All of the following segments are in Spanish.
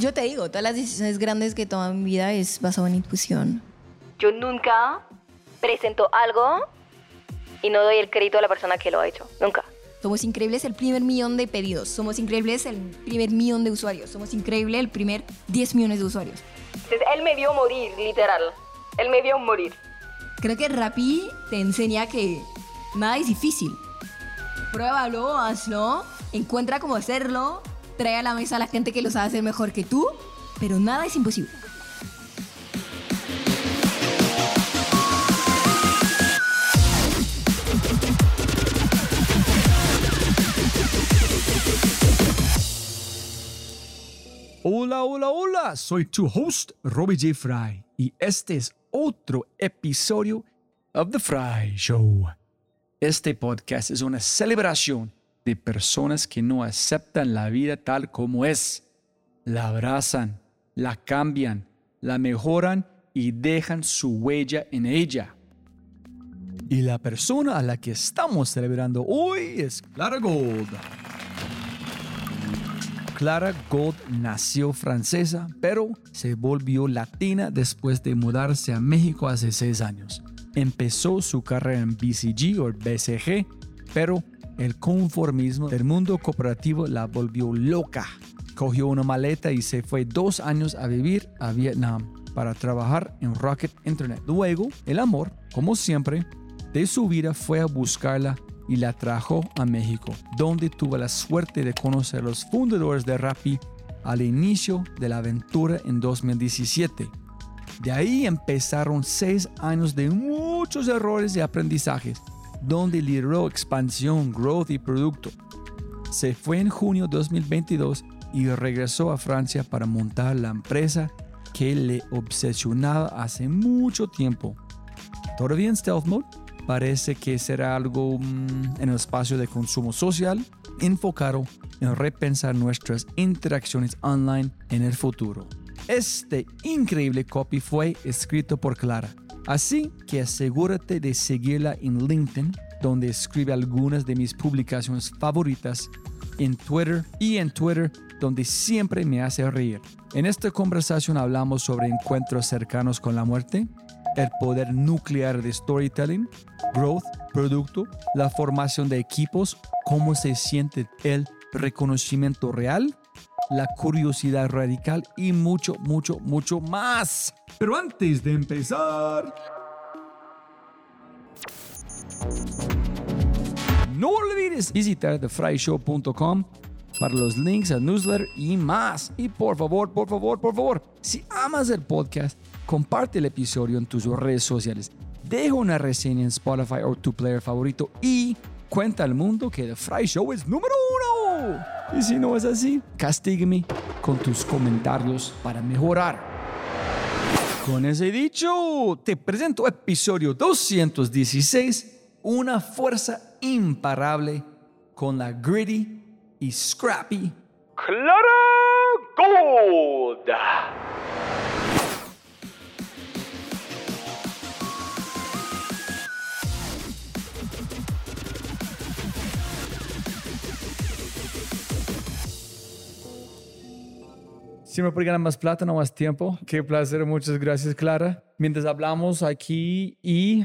Yo te digo, todas las decisiones grandes que tomo en mi vida es basado en intuición. Yo nunca presento algo y no doy el crédito a la persona que lo ha hecho. Nunca. Somos increíbles el primer millón de pedidos. Somos increíbles el primer millón de usuarios. Somos increíbles el primer 10 millones de usuarios. Entonces, él me vio morir, literal. Él me vio morir. Creo que Rappi te enseña que nada es difícil. Pruébalo, hazlo, encuentra cómo hacerlo, trae a la mesa a la gente que lo sabe hacer mejor que tú, pero nada es imposible. Hola, hola, hola, soy tu host, Robbie J. Fry, y este es otro episodio of The Fry Show. Este podcast es una celebración de personas que no aceptan la vida tal como es. La abrazan, la cambian, la mejoran y dejan su huella en ella. Y la persona a la que estamos celebrando hoy es Clara Gold. Clara Gold nació francesa, pero se volvió latina después de mudarse a México hace seis años. Empezó su carrera en BCG o BCG, pero el conformismo del mundo cooperativo la volvió loca. Cogió una maleta y se fue dos años a vivir a Vietnam para trabajar en Rocket Internet. Luego, el amor, como siempre, de su vida fue a buscarla y la trajo a México, donde tuvo la suerte de conocer a los fundadores de Rappi al inicio de la aventura en 2017. De ahí empezaron seis años de muchos errores y aprendizajes, donde lideró expansión, growth y producto. Se fue en junio de 2022 y regresó a Francia para montar la empresa que le obsesionaba hace mucho tiempo. Todavía en stealth mode, parece que será algo mm, en el espacio de consumo social enfocado en repensar nuestras interacciones online en el futuro. Este increíble copy fue escrito por Clara, así que asegúrate de seguirla en LinkedIn, donde escribe algunas de mis publicaciones favoritas, en Twitter y en Twitter, donde siempre me hace reír. En esta conversación hablamos sobre encuentros cercanos con la muerte, el poder nuclear de storytelling, growth, producto, la formación de equipos, cómo se siente el reconocimiento real, la curiosidad radical y mucho, mucho, mucho más. Pero antes de empezar... No olvides visitar thefryshow.com para los links al newsletter y más. Y por favor, por favor, por favor, si amas el podcast, comparte el episodio en tus redes sociales. Deja una reseña en Spotify o tu player favorito y cuenta al mundo que The Fry Show es número uno. Y si no es así, castígueme con tus comentarios para mejorar. Con ese dicho, te presento episodio 216, una fuerza imparable con la gritty y scrappy Clara Gold. Siempre por ganar más plata, no más tiempo. Qué placer, muchas gracias, Clara. Mientras hablamos aquí y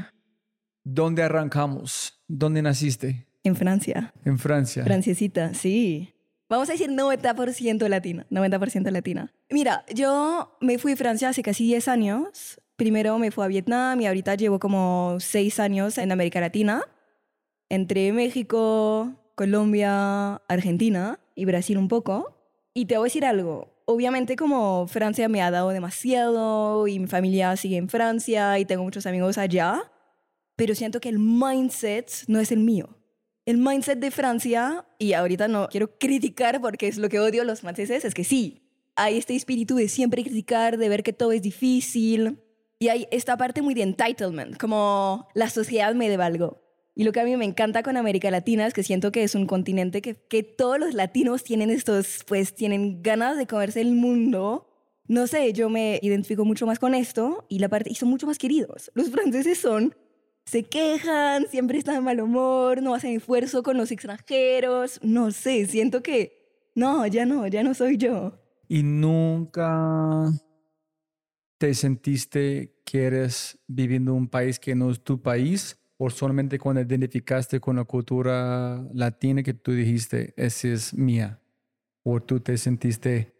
¿dónde arrancamos? ¿Dónde naciste? En Francia. En Francia. Franciecita, sí. Vamos a decir 90% latina, 90% latina. Mira, yo me fui a Francia hace casi 10 años. Primero me fui a Vietnam y ahorita llevo como 6 años en América Latina. Entre México, Colombia, Argentina y Brasil un poco. Y te voy a decir algo. Obviamente como Francia me ha dado demasiado y mi familia sigue en Francia y tengo muchos amigos allá, pero siento que el mindset no es el mío. El mindset de Francia, y ahorita no quiero criticar porque es lo que odio a los franceses, es que sí, hay este espíritu de siempre criticar, de ver que todo es difícil, y hay esta parte muy de entitlement, como la sociedad me debe algo. Y lo que a mí me encanta con América Latina es que siento que es un continente que, que todos los latinos tienen estos, pues tienen ganas de comerse el mundo. No sé, yo me identifico mucho más con esto y la parte y son mucho más queridos. Los franceses son se quejan, siempre están de mal humor, no hacen esfuerzo con los extranjeros, no sé, siento que no, ya no, ya no soy yo. ¿Y nunca te sentiste que eres viviendo en un país que no es tu país? ¿O solamente cuando identificaste con la cultura latina que tú dijiste, esa es mía? ¿O tú te sentiste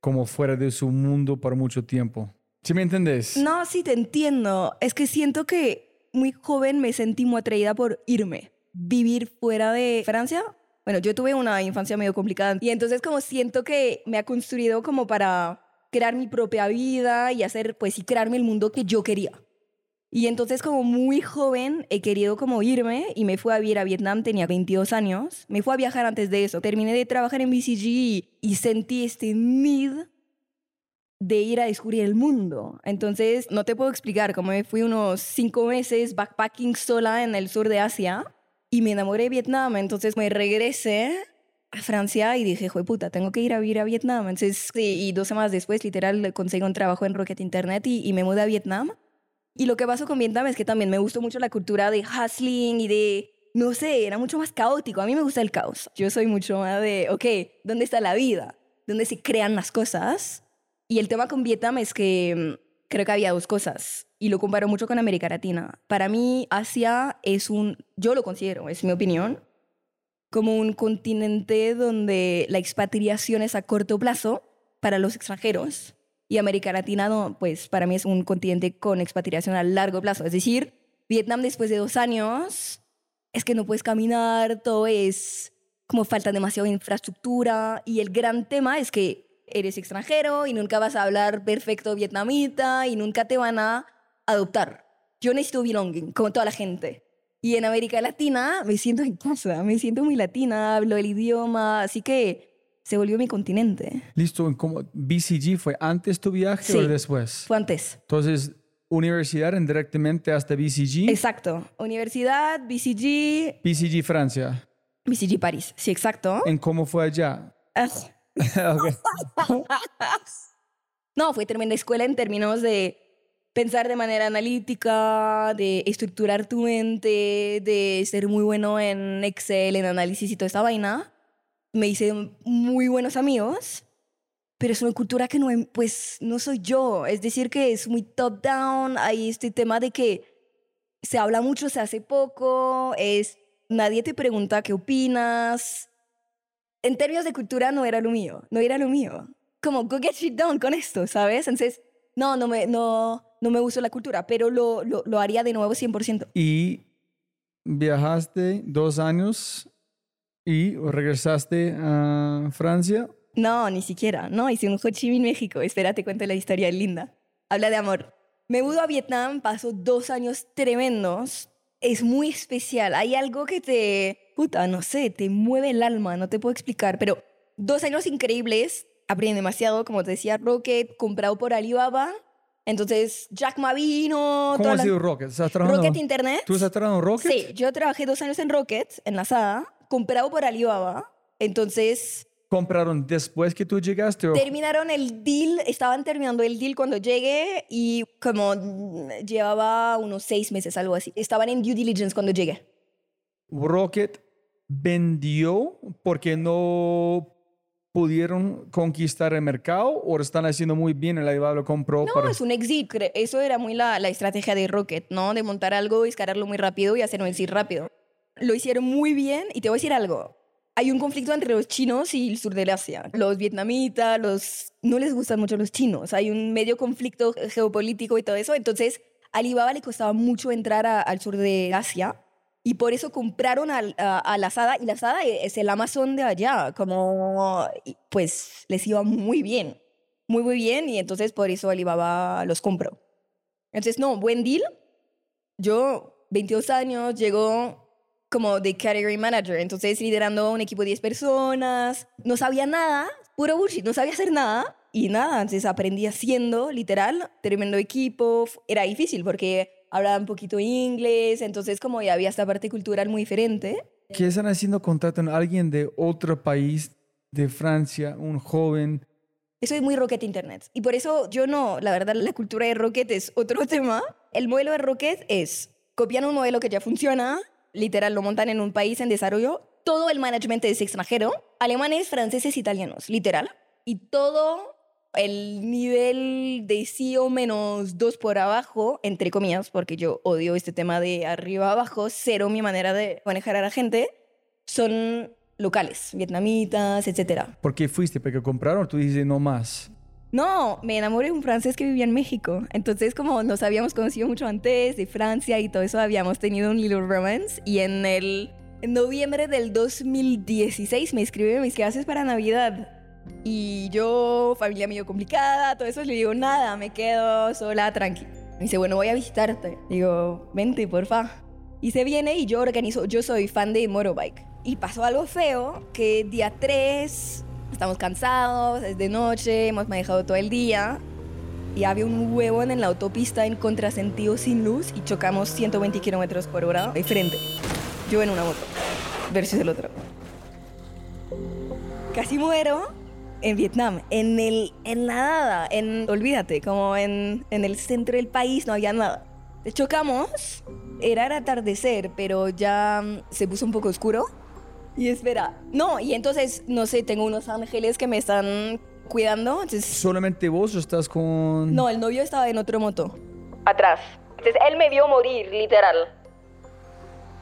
como fuera de su mundo por mucho tiempo? ¿Sí me entendés? No, sí te entiendo. Es que siento que muy joven me sentí muy atraída por irme, vivir fuera de Francia. Bueno, yo tuve una infancia medio complicada y entonces como siento que me ha construido como para crear mi propia vida y hacer, pues, y crearme el mundo que yo quería. Y entonces como muy joven he querido como irme y me fui a vivir a Vietnam, tenía 22 años. Me fui a viajar antes de eso. Terminé de trabajar en BCG y, sentí este need de ir a descubrir el mundo. Entonces, no te puedo explicar cómo me fui unos cinco meses backpacking sola en el sur de Asia y me enamoré de Vietnam. Entonces me regresé a Francia y dije, joder puta, tengo que ir a vivir a Vietnam. Entonces, sí, y dos semanas después, literal, conseguí un trabajo en Rocket Internet y, y me mudé a Vietnam. Y lo que pasó con Vietnam es que también me gustó mucho la cultura de hustling y de, no sé, era mucho más caótico. A mí me gusta el caos. Yo soy mucho más de, ok, ¿dónde está la vida? ¿Dónde se crean las cosas? Y el tema con Vietnam es que mm, creo que había dos cosas y lo comparo mucho con América Latina. Para mí, Asia es un, yo lo considero, es mi opinión, como un continente donde la expatriación es a corto plazo para los extranjeros y América Latina, no, pues para mí es un continente con expatriación a largo plazo. Es decir, Vietnam después de dos años es que no puedes caminar, todo es como falta demasiada infraestructura y el gran tema es que eres extranjero y nunca vas a hablar perfecto vietnamita y nunca te van a adoptar. Yo necesito belonging, como toda la gente. Y en América Latina me siento en casa, me siento muy latina, hablo el idioma, así que se volvió mi continente. Listo, ¿cómo, ¿BCG fue antes tu viaje Sí. o después? Fue antes. Entonces, universidad indirectamente hasta BCG. Exacto. Universidad, BCG, BCG Francia. BCG París. Sí, exacto. ¿En cómo fue allá? Ah. No, fue tremenda escuela en términos de pensar de manera analítica, de estructurar tu mente, de ser muy bueno en Excel, en análisis y toda esta vaina. Me hice muy buenos amigos, pero es una cultura que no, em- pues, no soy yo. Es decir, que es muy top-down. Hay este tema de que se habla mucho, se hace poco, es, nadie te pregunta qué opinas. En términos de cultura no era lo mío, no era lo mío. Como, go get shit done con esto, ¿sabes? Entonces, no, no me, no, no me gustó la cultura, pero lo, lo, lo haría de nuevo 100%. Y viajaste dos años y regresaste a Francia. No, ni siquiera. No, hice un Ho Chi Minh México. Espera, te cuento la historia linda. Habla de amor. Me mudo a Vietnam, paso dos años tremendos. Es muy especial. Hay algo que te, puta, no sé, te mueve el alma, no te puedo explicar, pero dos años increíbles. Aprendí demasiado, como te decía, Rocket, comprado por Alibaba. Entonces, Jack Ma vino. ¿Cómo ha la- sido Rocket? ¿Estás trabajando? Rocket Internet. ¿Tú estás trabajando en Rocket? Sí, yo trabajé dos años en Rocket, en la SADA, comprado por Alibaba. Entonces, ¿Compraron después que tú llegaste? o- terminaron el deal, estaban terminando el deal cuando llegué y como llevaba unos seis meses, algo así. Estaban en due diligence cuando llegué. Rocket vendió porque no pudieron conquistar el mercado o están haciendo muy bien el Alibaba lo compró No, para... es un exit. Eso era muy la, la estrategia de Rocket, ¿no? De montar algo, escalarlo muy rápido y hacer un exit rápido. Lo hicieron muy bien y te voy a decir algo. Hay un conflicto entre los chinos y el sur del Asia. Los vietnamitas, los... No les gustan mucho los chinos. Hay un medio conflicto geopolítico y todo eso. Entonces, a Alibaba le costaba mucho entrar a- al sur de Asia y por eso compraron al- a, a la y la SADA es el Amazon de allá. Como, pues, les iba muy bien. Muy, muy bien y entonces por eso Alibaba los compró. Entonces, no, buen deal. Yo, 22 años, llegó como de category manager, entonces liderando un equipo de 10 personas. No sabía nada, puro bullshit, no sabía hacer nada. Y nada, entonces aprendí haciendo, literal, tremendo equipo. Era difícil porque hablaba un poquito inglés, entonces como ya había esta parte cultural muy diferente. ¿Qué están haciendo? Contratan a alguien de otro país, de Francia, un joven. Eso es muy Rocket Internet. Y por eso yo no, la verdad, la cultura de Rocket es otro tema. El modelo de Rocket es, copian un modelo que ya funciona, literal, lo montan en un país en desarrollo, todo el management es extranjero, alemanes, franceses, italianos, literal. Y todo el nivel de CEO menos dos por abajo, entre comillas, porque yo odio este tema de arriba abajo, cero mi manera de manejar a la gente, son locales, vietnamitas, etc. ¿Por qué fuiste? ¿Porque compraron o tú dices no más? No, me enamoré de un francés que vivía en México. Entonces, como nos habíamos conocido mucho antes de Francia y todo eso, habíamos tenido un little romance. Y en el noviembre del 2016 me escribió mis clases para Navidad. Y yo, familia medio complicada, todo eso, le digo, nada, me quedo sola, tranqui. Me dice, bueno, voy a visitarte. Digo, vente, porfa. Y se viene y yo organizo, yo soy fan de motorbike. Y pasó algo feo, que día 3, estamos cansados, es de noche, hemos manejado todo el día. Y había un huevón en la autopista en contrasentido sin luz y chocamos 120 kilómetros por hora de frente. Yo en una moto, versus el otro. Casi muero en Vietnam, en el en la nada, en olvídate, como en, en el centro del país no había nada. Chocamos, era el atardecer, pero ya se puso un poco oscuro. Y espera, no, y entonces, no sé, tengo unos ángeles que me están cuidando. Entonces, ¿Solamente vos o estás con...? no, el novio estaba en otro moto. Atrás. Entonces él me vio morir, literal.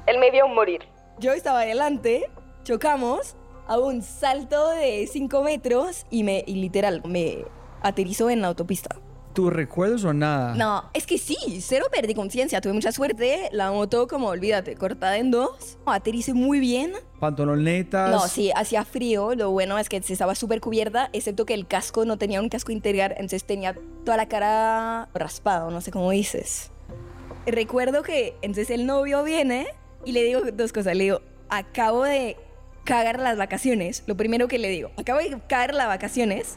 Él me vio morir. Yo estaba adelante, chocamos a un salto de 5 metros y me, y literal, me aterrizó en la autopista. ¿Tú recuerdas o nada? No, es que sí, cero perdí conciencia, tuve mucha suerte, la moto como, olvídate, cortada en dos, aterricé muy bien. ¿Pantalonetas? No, sí, hacía frío, lo bueno es que se estaba súper cubierta, excepto que el casco no tenía un casco interior, entonces tenía toda la cara raspada, no sé cómo dices. Recuerdo que entonces el novio viene y le digo dos cosas, le digo, acabo de cagar las vacaciones, lo primero que le digo, acabo de cagar las vacaciones,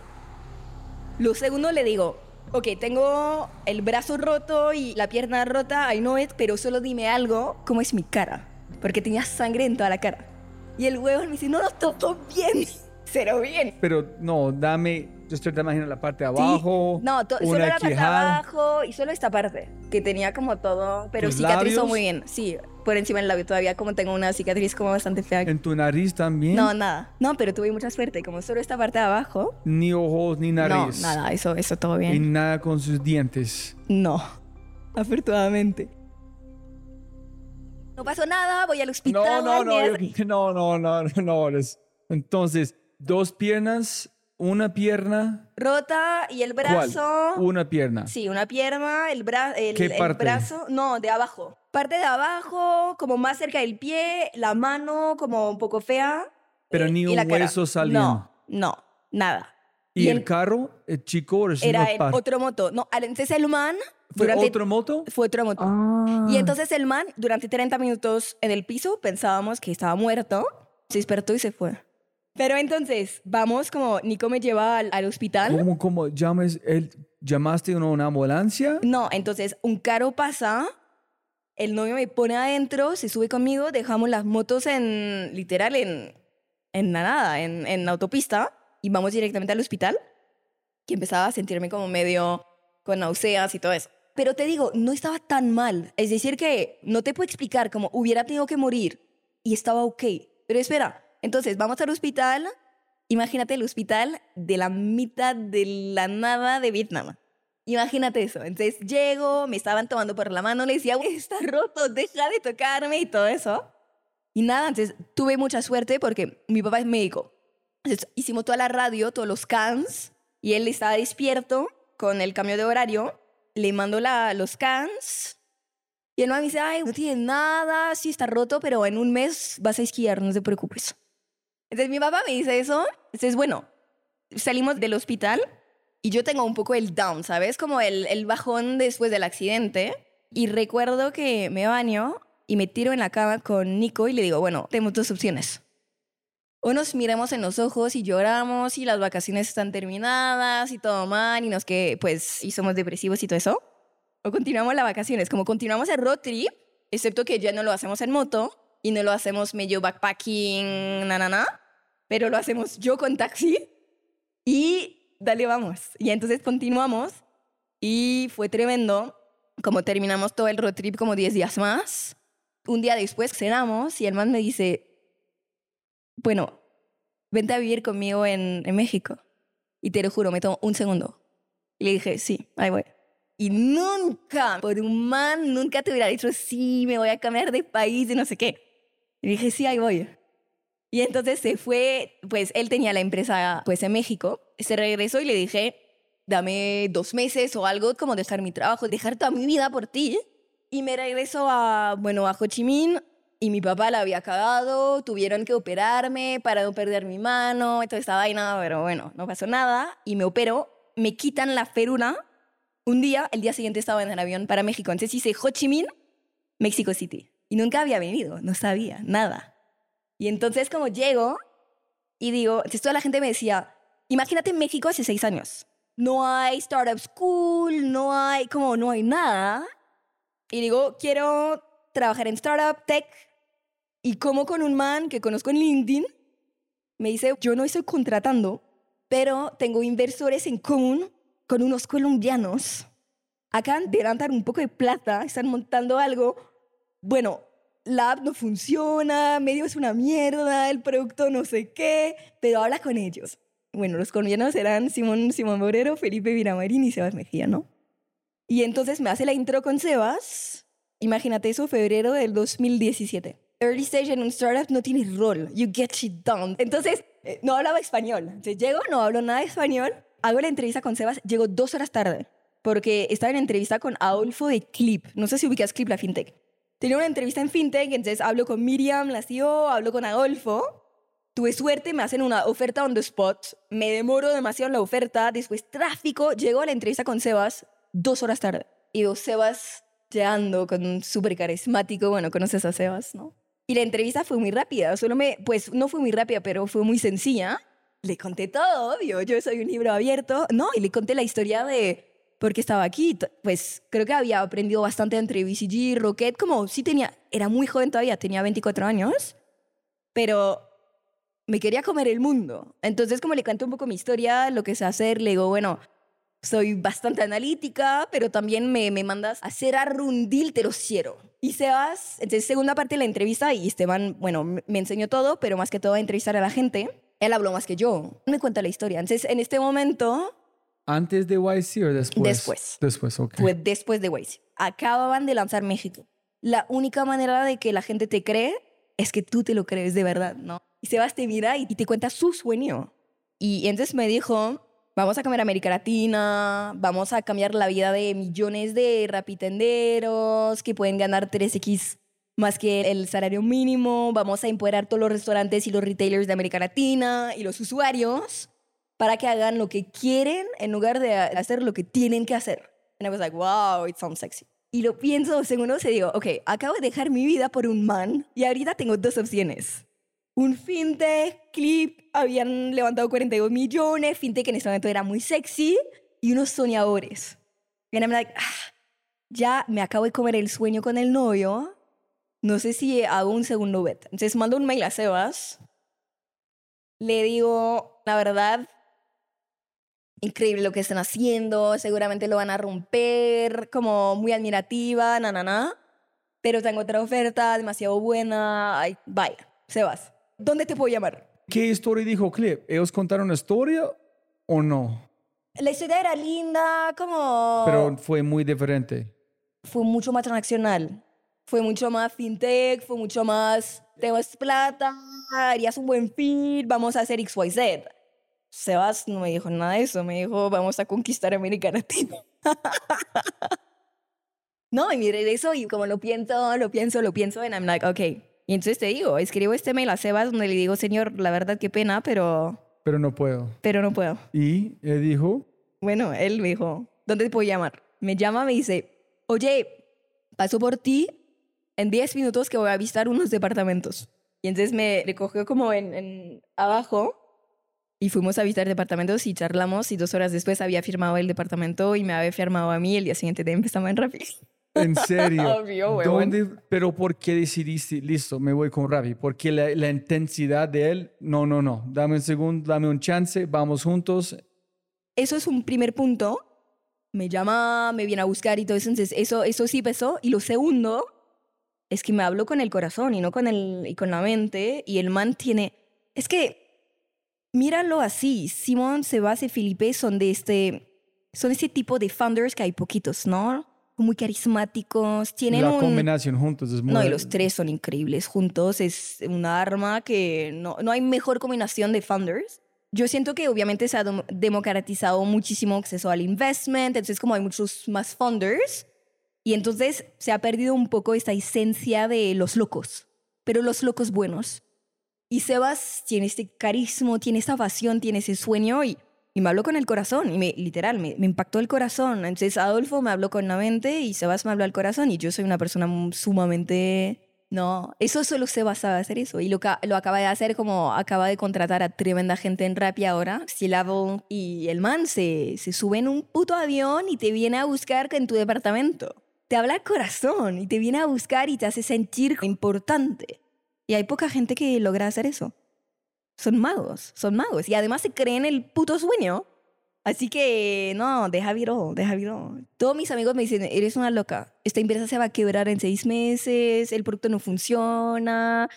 lo segundo le digo, ok, tengo el brazo roto y la pierna rota, I know it, pero solo dime algo, ¿cómo es mi cara? Porque tenía sangre en toda la cara. Y el huevo me dice, no, no, todo bien, cero bien. Pero no, dame... Yo estoy te imagino la parte de Sí. abajo. No, solo la parte de abajo y solo esta parte, que tenía como todo, pero ¿Tus cicatrizó labios? muy bien. Sí, por encima del labio todavía, como tengo una cicatriz como bastante fea. ¿En tu nariz también? No, nada. No, pero tuve mucha suerte, como solo esta parte de abajo. Ni ojos, ni No, nariz. nada, eso, eso todo Y bien. nada con sus dientes. No, afortunadamente. No pasó nada, voy al hospital. No, no, no, yo- no, no, no, no, no. es- Entonces, dos piernas, una pierna. Rota y el ¿Cuál? brazo. Una pierna. Sí, una pierna, el, bra el, ¿Qué el parte? brazo, no, de abajo. Parte de abajo, como más cerca del pie, la mano como un poco fea. Pero eh, ni y un la cara. hueso salió. No, no, nada. ¿Y, el en- carro, el chico, es era en otro moto. No, entonces el man ¿Fue durante otro moto? fue otra moto. Ah. Y entonces el man durante 30 minutos en el piso pensábamos que estaba muerto. Se despertó y se fue. Pero entonces vamos como Nico me lleva al, al hospital. ¿Cómo, cómo llames, el, llamaste una, una ambulancia? No, entonces un carro pasa, el novio me pone adentro, se sube conmigo, dejamos las motos en, literal, en, en la nada, en, en la autopista, y vamos directamente al hospital, que empezaba a sentirme como medio con náuseas y todo eso. Pero te digo, no estaba tan mal. Es decir, que no te puedo explicar cómo hubiera tenido que morir y estaba ok. Pero espera, entonces vamos al hospital. Imagínate el hospital de la mitad de la nada de Vietnam. Imagínate eso. Entonces llego, me estaban tomando por la mano, le decía, "Güey, está roto, deja de tocarme y todo eso. Y nada, entonces tuve mucha suerte porque mi papá es médico. Entonces hicimos toda la radio, todos los cans, y él estaba despierto con el cambio de horario. Le mando la, los cans. Y el man me dice, ay, no tiene nada, sí está roto, pero en un mes vas a esquiar, no te preocupes. Entonces mi papá me dice eso. Entonces, bueno, salimos del hospital y yo tengo un poco el down, ¿sabes? Como el, bajón después del accidente. Y recuerdo que me baño y me tiro en la cama con Nico y le digo, bueno, tenemos dos opciones. O nos miramos en los ojos y lloramos y las vacaciones están terminadas y todo mal y nos que pues y somos depresivos y todo eso. O continuamos las vacaciones, como continuamos el road trip, excepto que ya no lo hacemos en moto y no lo hacemos medio backpacking, na, na, na, pero lo hacemos yo con taxi y dale, vamos. Y entonces continuamos y fue tremendo. Como terminamos todo el road trip como 10 días más. Un día después cenamos y el man me dice, bueno, vente a vivir conmigo en, México. Y te lo juro, me tomo un segundo. Y le dije, sí, ahí voy. Y nunca, por un man, nunca te hubiera dicho, sí, me voy a cambiar de país y no sé qué. Y dije, sí, ahí voy. Y entonces se fue, pues él tenía la empresa pues en México, se regresó y le dije, dame dos meses o algo, como dejar mi trabajo, dejar toda mi vida por ti. Y me regresó a, bueno, a Ho Chi Minh y mi papá la había cagado, tuvieron que operarme para no perder mi mano, toda esta vaina, pero bueno, no pasó nada. Y me operó, me quitan la feruna. Un día, el día siguiente estaba en el avión para México. Entonces hice Ho Chi Minh, Mexico City. Y nunca había venido, no sabía nada. Y entonces como llego y digo, entonces toda la gente me decía, imagínate México hace seis años. No hay startup school, no hay, como no hay nada. Y digo, quiero trabajar en startup, tech. Y como con un man que conozco en LinkedIn, me dice, yo no estoy contratando, pero tengo inversores en común con unos colombianos. Acaban de un poco de plata, están montando algo. Bueno, la app no funciona, medio es una mierda, el producto no sé qué, pero habla con ellos. Bueno, los colombianos eran Simón, Simón Borero, Felipe Viramarín y Sebas Mejía, ¿no? Y entonces me hace la intro con Sebas. Imagínate eso, febrero del 2017. Early stage en un startup no tienes rol. You get shit done. Entonces, eh, no hablaba español. Entonces llego, no hablo nada de español. Hago la entrevista con Sebas. Llego dos horas tarde. Porque estaba en entrevista con Adolfo de Clip. No sé si ubicas Clip, la fintech. Tenía una entrevista en fintech, entonces hablo con Miriam, la CEO, hablo con Adolfo. Tuve suerte, me hacen una oferta on the spot. Me demoro demasiado en la oferta. Después tráfico. Llego a la entrevista con Sebas dos horas tarde. Y dos Sebas llegando con un súper carismático. Bueno, conoces a Sebas, ¿no? Y la entrevista fue muy rápida. Solo me, pues no fue muy rápida, pero fue muy sencilla. Le conté todo, obvio. Yo soy un libro abierto. No, y le conté la historia de por qué estaba aquí. Pues creo que había aprendido bastante entre BCG, Rocket. Como sí tenía, era muy joven todavía, tenía 24 años. Pero me quería comer el mundo. Entonces, como le canté un poco mi historia, lo que sé hacer, le digo, bueno, soy bastante analítica, pero también me, me mandas a hacer arrundil, te lo quiero. Y Sebas, entonces, segunda parte de la entrevista, y Esteban, bueno, me enseñó todo, pero más que todo a entrevistar a la gente. Él habló más que yo. Me cuenta la historia. Entonces, en este momento, ¿Antes de YC o después? Después. Después, ok. fue después de Waze. Acababan de lanzar México. La única manera de que la gente te cree es que tú te lo crees de verdad, ¿no? Y Sebas te mira y te cuenta su sueño. Y entonces me dijo, vamos a cambiar América Latina, vamos a cambiar la vida de millones de rapitenderos que pueden ganar 3X más que el salario mínimo, vamos a empoderar todos los restaurantes y los retailers de América Latina y los usuarios para que hagan lo que quieren en lugar de hacer lo que tienen que hacer. And I was like, wow, it sounds sexy. Y lo pienso dos segundos y digo, ok, acabo de dejar mi vida por un man y ahorita tengo dos opciones. Un fintech, clip, habían levantado 42 millones, fintech en ese momento era muy sexy, y unos soñadores. And I'm like, ah, ya me acabo de comer el sueño con el novio, no sé si hago un segundo bet. Entonces mando un mail a Sebas, le digo, la verdad, increíble lo que están haciendo, seguramente lo van a romper, como muy admirativa, na, na, na. Pero tengo otra oferta demasiado buena, ay, bye, Sebas. ¿Dónde te puedo llamar? ¿Qué historia dijo Clip? ¿Ellos contaron una historia o no? La historia era linda, como... Pero fue muy diferente. fue mucho más transaccional. Fue mucho más fintech, fue mucho más, tengo plata, harías un buen fit, vamos a hacer XYZ. Sebas no me dijo nada de eso, me dijo, vamos a conquistar América Latina. no, y miré eso y como lo pienso, lo pienso, lo pienso, and I'm like, okay. Y entonces te digo, escribo este mail a Sebas donde le digo, señor, la verdad qué pena, pero, Pero no puedo. pero no puedo. Y él dijo, Bueno, él me dijo, ¿dónde te puedo llamar? Me llama, me dice, oye, paso por ti en 10 minutos que voy a visitar unos departamentos. Y entonces me recogió como en, en abajo y fuimos a visitar departamentos y charlamos y dos horas después había firmado el departamento y me había firmado a mí el día siguiente de empezamos en Rappi. ¿en serio? Obvio, huevón. ¿Dónde? Pero ¿por qué decidiste, listo, me voy con Rappi? Porque la, la intensidad de él, no, no, no, dame un segundo, dame un chance, vamos juntos. Eso es un primer punto. Me llama, me viene a buscar y todo eso. Entonces, eso, eso sí pesó. Y lo segundo es que me habló con el corazón y no con, el, y con la mente. Y el man tiene Es que, míralo así, Simón, Sebas y Felipe son de este, son este tipo de founders que hay poquitos, ¿no? Muy carismáticos, tienen La un... combinación juntos es muy... No, y los tres son increíbles juntos. Es un arma que no, no hay mejor combinación de founders. Yo siento que obviamente se ha dem- democratizado muchísimo acceso al investment, entonces como hay muchos más founders, y entonces se ha perdido un poco esta esencia de los locos, pero los locos buenos. Y Sebas tiene este carisma, tiene esta pasión, tiene ese sueño y, y me habló con el corazón, y me, literal, me, me impactó el corazón. Entonces Adolfo me habló con la mente y Sebas me habló al corazón y yo soy una persona sumamente... No, eso solo Sebas sabe hacer eso y lo, lo acaba de hacer como acaba de contratar a tremenda gente en Rappi ahora, C-Level, y el man se, se sube en un puto avión y te viene a buscar en tu departamento. Te habla corazón y te viene a buscar y te hace sentir importante. Y hay poca gente que logra hacer eso. Son magos, son magos. Y además se creen el puto sueño. Así que, no, deja viro, deja viro. Todos mis amigos me dicen, eres una loca. Esta empresa se va a quebrar en seis meses, el producto no funciona.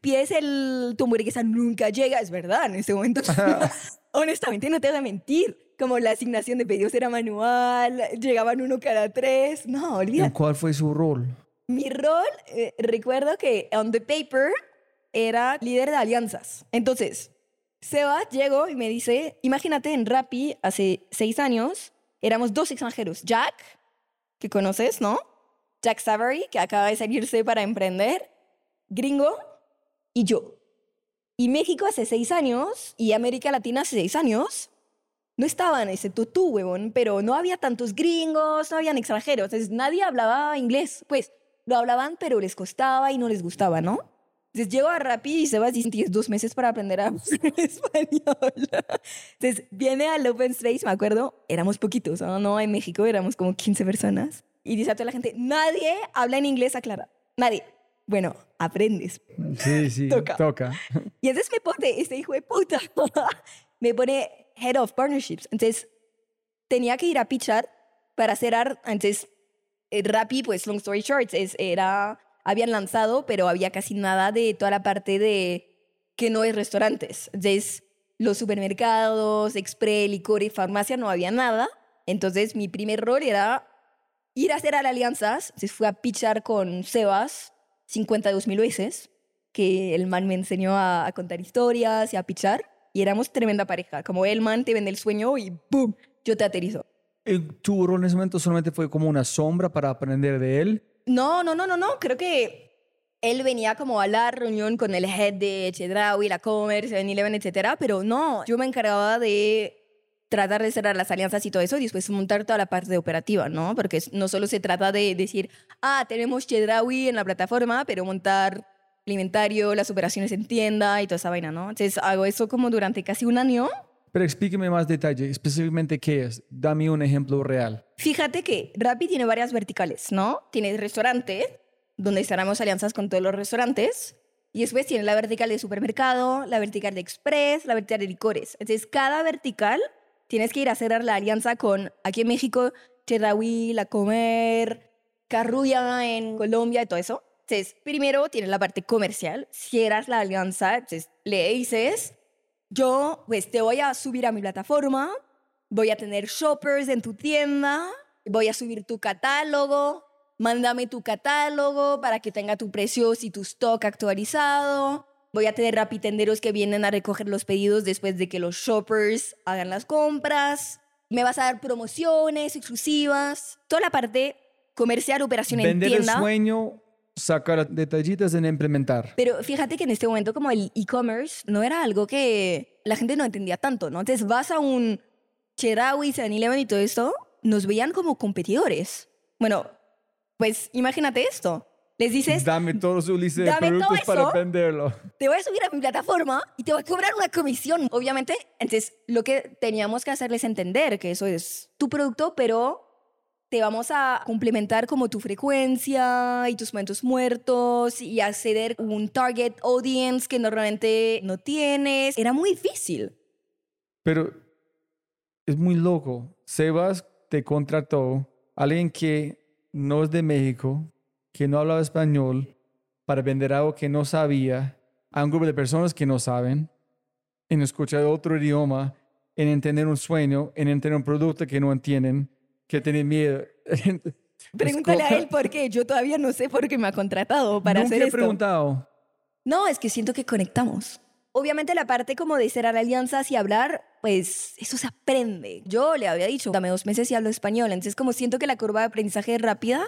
Pides el, tu hamburguesa nunca llega, es verdad, en este momento. Honestamente, no te voy a mentir. Como la asignación de pedidos era manual, llegaban uno cada tres. No, ¿Y olvídate. ¿Cuál fue su rol? Mi rol, eh, recuerdo que on the paper era líder de alianzas. Entonces, Seba llegó y me dice, imagínate en Rappi hace seis años, éramos dos extranjeros. Jack, que conoces, ¿no? Jack Savory, que acaba de salirse para emprender. Gringo y yo. Y México hace seis años y América Latina hace seis años no estaban, excepto tú, huevón, pero no había tantos gringos, no habían extranjeros, entonces nadie hablaba inglés, pues lo hablaban, pero les costaba y no les gustaba, ¿no? Entonces llego a Rappi y Sebas dice, tienes dos meses para aprender a español. Entonces viene al Open Space, me acuerdo, éramos poquitos, ¿no? no en México éramos como 15 personas. Y dice a toda la gente, nadie habla en inglés, aclara, nadie. Bueno, aprendes. Sí, sí, Toca. toca. Y entonces me pone, este hijo de puta, me pone Head of Partnerships. Entonces tenía que ir a pitchar para hacer art. Entonces, Rappi, pues, long story short, es, era, habían lanzado, pero había casi nada de toda la parte de que no es restaurantes. Entonces, los supermercados, express, licor y farmacia no había nada. Entonces, mi primer rol era ir a hacer alianzas. Entonces, fui a pitchar con Sebas 52 mil veces, que el man me enseñó a, contar historias y a pitchar. Y éramos tremenda pareja. Como el man te vende el sueño y ¡boom! Yo te aterrizo. ¿Tu rol en ese momento solamente fue como una sombra para aprender de él? No, no, no, no, no. Creo que él venía como a la reunión con el head de Chedraui, la Commerce, 7-Eleven, etcétera, pero no, yo me encargaba de tratar de cerrar las alianzas y todo eso y después montar toda la parte operativa, ¿no? Porque no solo se trata de decir, ah, tenemos Chedraui en la plataforma, pero montar el inventario, las operaciones en tienda y toda esa vaina, ¿no? Entonces hago eso como durante casi un año. Pero explíqueme más detalle, específicamente qué es. Dame un ejemplo real. Fíjate que Rappi tiene varias verticales, ¿no? Tiene restaurante, donde cerramos alianzas con todos los restaurantes. Y después tiene la vertical de supermercado, la vertical de express, la vertical de licores. Entonces, cada vertical tienes que ir a cerrar la alianza con, aquí en México, Chedraui, La Comer, Carrulla en Colombia y todo eso. Entonces, primero tienes la parte comercial, cierras la alianza, entonces le dices, yo pues te voy a subir a mi plataforma, voy a tener shoppers en tu tienda, voy a subir tu catálogo, mándame tu catálogo para que tenga tu precios y tu stock actualizado. Voy a tener rapitenderos que vienen a recoger los pedidos después de que los shoppers hagan las compras. Me vas a dar promociones exclusivas. Toda la parte comercial, operación en Vender el tienda. sueño, sacar detallitas en implementar. Pero fíjate que en este momento como el e-commerce no era algo que la gente no entendía tanto, ¿no? Entonces vas a un Chedraui, 7-Eleven y todo esto, nos veían como competidores. Bueno, pues imagínate esto. Les dices, Dame todo su lista de productos para venderlo. te voy a subir a mi plataforma y te voy a cobrar una comisión. Obviamente, entonces lo que teníamos que hacerles entender que eso es tu producto, pero te vamos a complementar como tu frecuencia y tus momentos muertos y acceder a un target audience que normalmente no tienes. Era muy difícil. Pero es muy loco. Sebas te contrató alguien que no es de México, que no hablaba español, para vender algo que no sabía a un grupo de personas que no saben, en escuchar otro idioma, en entender un sueño, en entender un producto que no entienden, que tienen miedo. Pregúntale a él por qué. Yo todavía no sé por qué me ha contratado para Nunca hacer he esto. preguntado. No, es que siento que conectamos. Obviamente la parte como de cerrar alianzas y hablar, pues eso se aprende. Yo le había dicho, dame dos meses y hablo español. Entonces como siento que la curva de aprendizaje es rápida.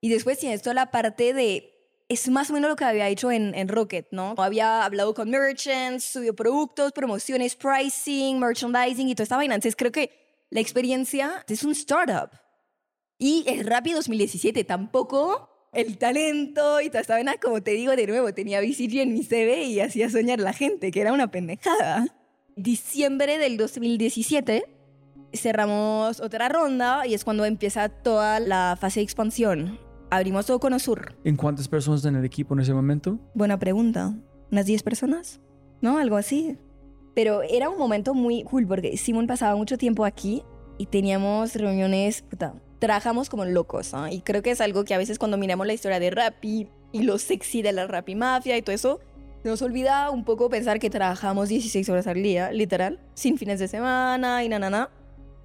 Y después tienes toda la parte de... Es más o menos lo que había hecho en, en Rocket, ¿no? Había hablado con merchants, subió productos, promociones, pricing, merchandising y toda esta vaina. Entonces creo que la experiencia es un startup. Y el Rappi 2017 tampoco el talento y toda esta vaina, como te digo de nuevo, tenía BCG en mi CV y hacía soñar a la gente, que era una pendejada. Diciembre del 2017 cerramos otra ronda y es cuando empieza toda la fase de expansión. Abrimos todo con Osur. ¿En cuántas personas en el equipo en ese momento? Buena pregunta. ¿Unas 10 personas? ¿No? Algo así. Pero era un momento muy cool porque Simón pasaba mucho tiempo aquí y teníamos reuniones, puta, trabajamos como locos, ¿no? Y creo que es algo que a veces cuando miramos la historia de Rappi y lo sexy de la Rappi Mafia y todo eso, nos olvida un poco pensar que trabajamos 16 horas al día, literal, sin fines de semana y na, na, na.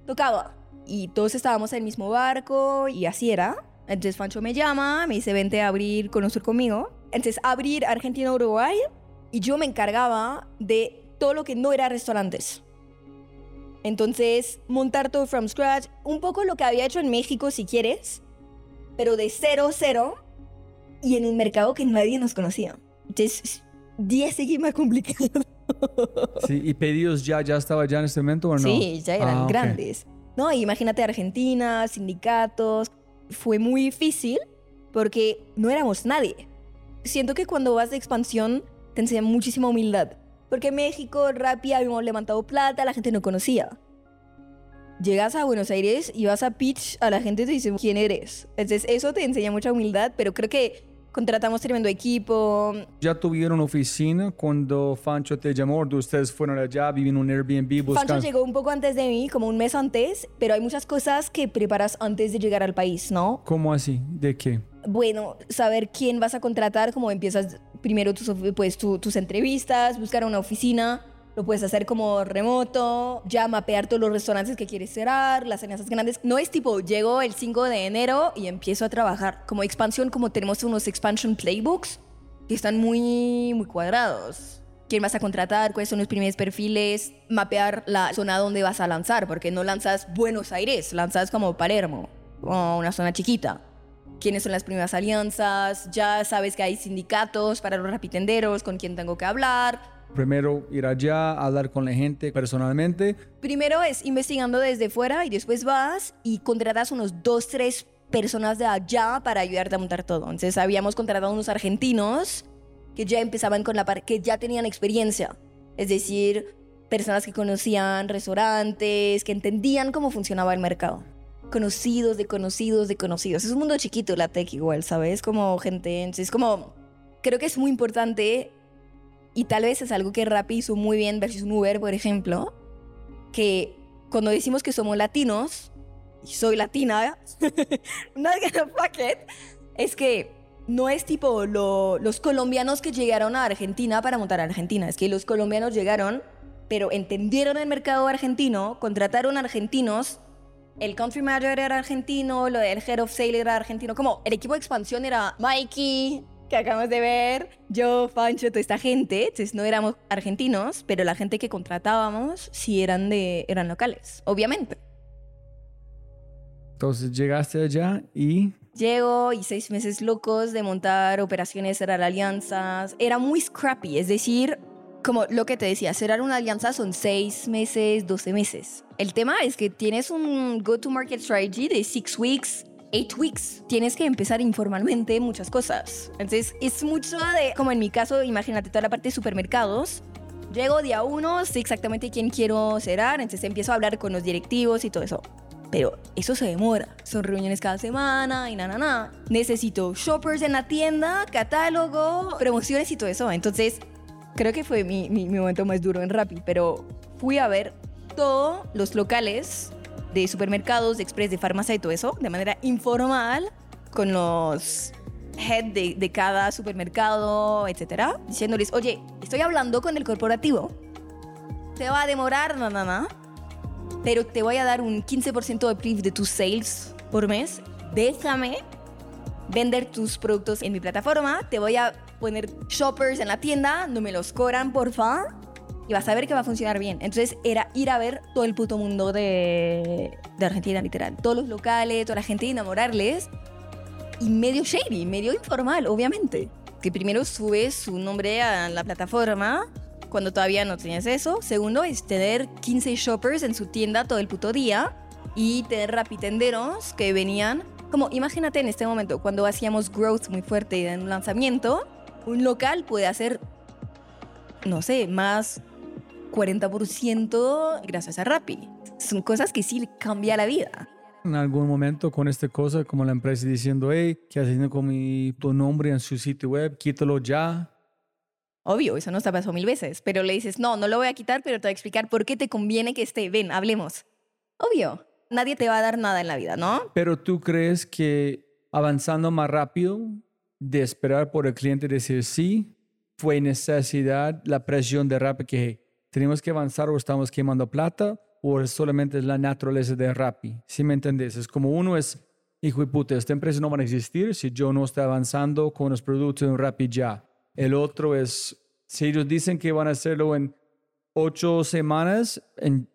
Tocaba. Y todos estábamos en el mismo barco y así era. Entonces Fancho me llama, me dice, vente a abrir, conocer conmigo. Entonces abrir Argentina-Uruguay y yo me encargaba de todo lo que no era restaurantes. Entonces, montar todo from scratch, un poco lo que había hecho en México, si quieres, pero de cero, cero, y en un mercado que nadie nos conocía. Entonces, 10 seguí más complicado. Sí, ¿Y pedidos ya, ya estaba ya en este momento o no? Sí, ya eran Ah, grandes. No, imagínate Argentina, sindicatos. Fue muy difícil porque no éramos nadie. Siento que cuando vas de expansión te enseña muchísima humildad. Porque en México, Rappi, habíamos levantado plata, la gente no conocía. Llegas a Buenos Aires y vas a pitch a la gente y te dicen quién eres. Entonces eso te enseña mucha humildad, pero creo que contratamos tremendo equipo. ¿Ya tuvieron oficina cuando Fancho te llamó? ¿O Ustedes fueron allá, viven en un Airbnb Fancho buscando... llegó un poco antes de mí, como un mes antes, pero hay muchas cosas que preparas antes de llegar al país, ¿no? ¿Cómo así? ¿De qué? Bueno, saber quién vas a contratar, como empiezas primero tus, pues, tu- tus entrevistas, buscar una oficina, lo puedes hacer como remoto, ya mapear todos los restaurantes que quieres cerrar, las alianzas grandes. No es tipo, llego el 5 de enero y empiezo a trabajar. Como expansión, como tenemos unos expansion playbooks que están muy, muy cuadrados. ¿Quién vas a contratar? ¿Cuáles son los primeros perfiles? Mapear la zona donde vas a lanzar, porque no lanzas Buenos Aires, lanzas como Palermo, o una zona chiquita. ¿Quiénes son las primeras alianzas? Ya sabes que hay sindicatos para los rapitenderos, con quién tengo que hablar. Primero ir allá, hablar con la gente personalmente. Primero es investigando desde fuera y después vas y contratas unos dos, tres personas de allá para ayudarte a montar todo. Entonces habíamos contratado unos argentinos que ya empezaban con la parte, que ya tenían experiencia. Es decir, personas que conocían restaurantes, que entendían cómo funcionaba el mercado. Conocidos de conocidos de conocidos. Es un mundo chiquito la tech igual, ¿sabes? Como gente, entonces como... Creo que es muy importante y tal vez es algo que Rappi hizo muy bien versus Uber, por ejemplo, que cuando decimos que somos latinos, y soy latina, fuck es que no es tipo lo- los colombianos que llegaron a Argentina para montar a Argentina, es que los colombianos llegaron, pero entendieron el mercado argentino, contrataron argentinos, el country manager era argentino, lo del head of sale era argentino, como el equipo de expansión era Mikey, que acabamos de ver, yo, Fancho, toda esta gente, entonces no éramos argentinos, pero la gente que contratábamos sí eran, de, eran locales, obviamente. Entonces llegaste allá y Llego y seis meses locos de montar operaciones, cerrar alianzas. Era muy scrappy, es decir, como lo que te decía, cerrar una alianza son seis meses, 12 meses. El tema es que tienes un go-to-market strategy de six weeks, eight weeks. Tienes que empezar informalmente muchas cosas. Entonces, es mucho de, como en mi caso, imagínate toda la parte de supermercados. Llego día uno, sé exactamente quién quiero cerrar, entonces empiezo a hablar con los directivos y todo eso. Pero eso se demora. Son reuniones cada semana y na, na. Necesito shoppers en la tienda, catálogo, promociones y todo eso. Entonces, creo que fue mi, mi, mi momento más duro en Rappi. Pero fui a ver todos los locales de supermercados, de express, de farmacia y todo eso, de manera informal, con los head de, de cada supermercado, etcétera, diciéndoles, oye, estoy hablando con el corporativo, te va a demorar, no, no, pero te voy a dar un 15% de brief de tus sales por mes. Déjame vender tus productos en mi plataforma, te voy a poner shoppers en la tienda, no me los cobran, por favor, y vas a ver que va a funcionar bien. Entonces era ir a ver todo el puto mundo de, de Argentina, literal. Todos los locales, toda la gente, enamorarles. Y medio shady, medio informal, obviamente. Que primero subes su nombre a la plataforma cuando todavía no tienes eso. Segundo es tener 15 shoppers en su tienda todo el puto día y tener rapitenderos que venían. Como imagínate en este momento, cuando hacíamos growth muy fuerte en un lanzamiento, un local puede hacer, no sé, más 40% gracias a Rappi. Son cosas que sí le cambia la vida. En algún momento con esta cosa, como la empresa diciendo, hey, ¿qué haciendo con mi tu nombre en su sitio web? Quítalo ya. Obvio, eso nos ha pasado mil veces, pero le dices, no, no lo voy a quitar, pero te voy a explicar por qué te conviene que esté. Ven, hablemos. Obvio, nadie te va a dar nada en la vida, ¿no? Pero tú crees que avanzando más rápido, de esperar por el cliente decir sí, fue necesidad, la presión de Rappi que tenemos que avanzar o estamos quemando plata, o solamente es la naturaleza de Rappi. ¿Sí me entendés? Es como uno es, hijo de puta, esta empresa no va a existir si yo no estoy avanzando con los productos en Rappi ya. El otro es, si ellos dicen que van a hacerlo en ocho semanas, en,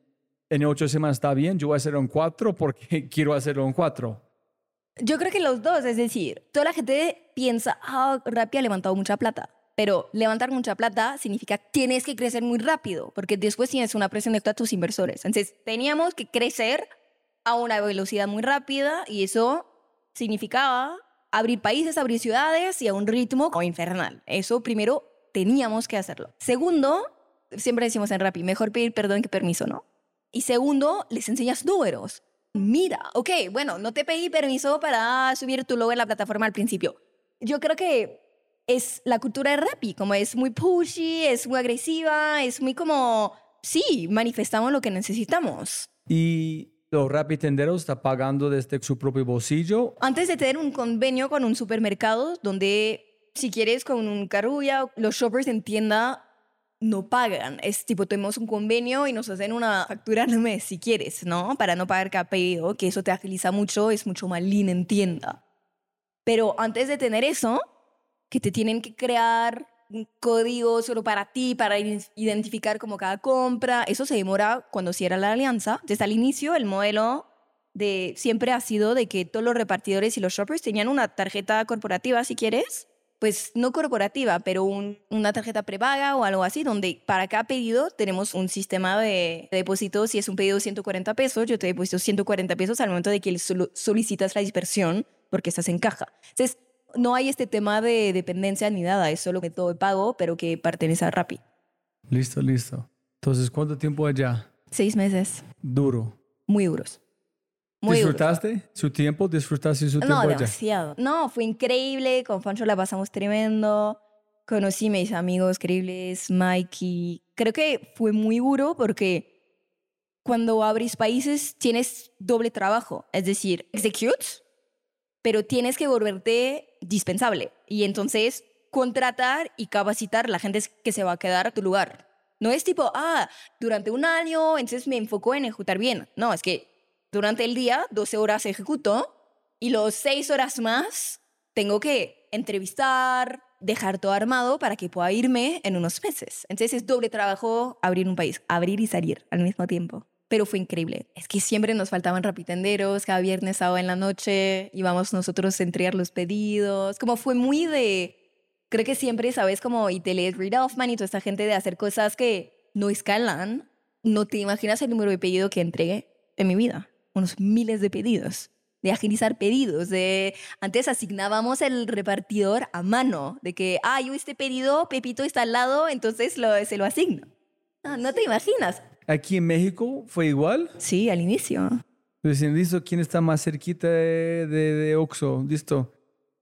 en ocho semanas está bien, yo voy a hacerlo en cuatro porque quiero hacerlo en cuatro. Yo creo que los dos, es decir, toda la gente piensa, ah, Rappi ha levantado mucha plata. Pero levantar mucha plata significa tienes que crecer muy rápido, porque después tienes una presión de tus inversores. Entonces, teníamos que crecer a una velocidad muy rápida y eso significaba abrir países, abrir ciudades y a un ritmo infernal. Eso primero teníamos que hacerlo. Segundo, siempre decimos en Rappi, mejor pedir perdón que permiso, ¿no? Y segundo, les enseñas números. Mira, ok, bueno, no te pedí permiso para subir tu logo en la plataforma al principio. Yo creo que es la cultura de Rappi, como es muy pushy, es muy agresiva, es muy como, sí, manifestamos lo que necesitamos. Y los Rappi tenderos está pagando desde su propio bolsillo. Antes de tener un convenio con un supermercado donde si quieres con un carulla, los shoppers en tienda no pagan. Es tipo, tenemos un convenio y nos hacen una factura al mes si quieres, ¿no? Para no pagar cada pedido, que eso te agiliza mucho, es mucho más lean en tienda. Pero antes de tener eso, que te tienen que crear un código solo para ti, para identificar como cada compra. Eso se demora cuando cierra la alianza. Desde el inicio, el modelo de siempre ha sido de que todos los repartidores y los shoppers tenían una tarjeta corporativa, si quieres, pues no corporativa, pero una tarjeta prepaga o algo así, donde para cada pedido tenemos un sistema de, depósitos. Si es un pedido de 140 pesos, yo te deposito 140 pesos al momento de que solicitas la dispersión porque estás en caja. Entonces, no hay este tema de dependencia ni nada, es solo que todo pago, pero que pertenece a Rappi. Listo, listo. Entonces, ¿cuánto tiempo allá? Seis meses. Duro. Muy duros. Muy ¿Disfrutaste su tiempo? ¿Disfrutaste su tiempo no, allá? demasiado. No, fue increíble. Con Fancho la pasamos tremendo. Conocí a mis amigos increíbles, Mikey. Creo que fue muy duro porque cuando abrís países tienes doble trabajo. Es decir, executes, pero tienes que volverte dispensable. Y entonces contratar y capacitar la gente que se va a quedar a tu lugar. No es tipo, ah, durante un año, entonces me enfoco en ejecutar bien. No, es que durante el día, 12 horas ejecuto y los 6 horas más tengo que entrevistar, dejar todo armado para que pueda irme en unos meses. Entonces es doble trabajo abrir un país, abrir y salir al mismo tiempo pero fue increíble. Es que siempre nos faltaban rapitenderos, cada viernes, sábado en la noche, íbamos nosotros a entregar los pedidos, como fue muy de, creo que siempre, ¿sabes? Como y Tele Reid Hoffman y toda esta gente de hacer cosas que no escalan, no te imaginas el número de pedidos que entregué en mi vida, unos miles de pedidos de agilizar pedidos, de antes asignábamos el repartidor a mano, de que, ah, yo este pedido, Pepito está al lado, entonces lo, se lo asigno. No, no te imaginas. Aquí en México fue igual. Sí, al inicio. Listo, ¿quién está más cerquita de, de, Oxo? Listo.